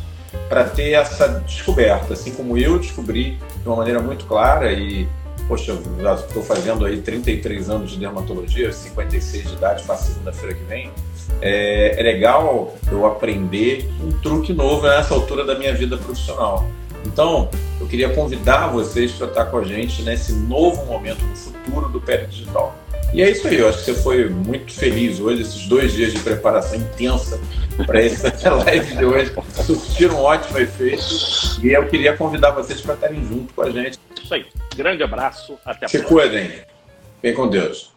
para ter essa descoberta, assim como eu descobri de uma maneira muito clara e, poxa, já estou fazendo aí 33 anos de dermatologia, 56 de idade, faço segunda-feira que vem, é, é legal eu aprender um truque novo nessa altura da minha vida profissional. Então, eu queria convidar vocês para estar com a gente nesse novo momento no futuro do Pé Digital. E é isso aí, eu acho que você foi muito feliz hoje, esses dois dias de preparação intensa para essa live de hoje surtiram um ótimo efeito. E eu queria convidar vocês para estarem junto com a gente. Isso aí. Grande abraço. Até a Se próxima. Se cuidem. Vem com Deus.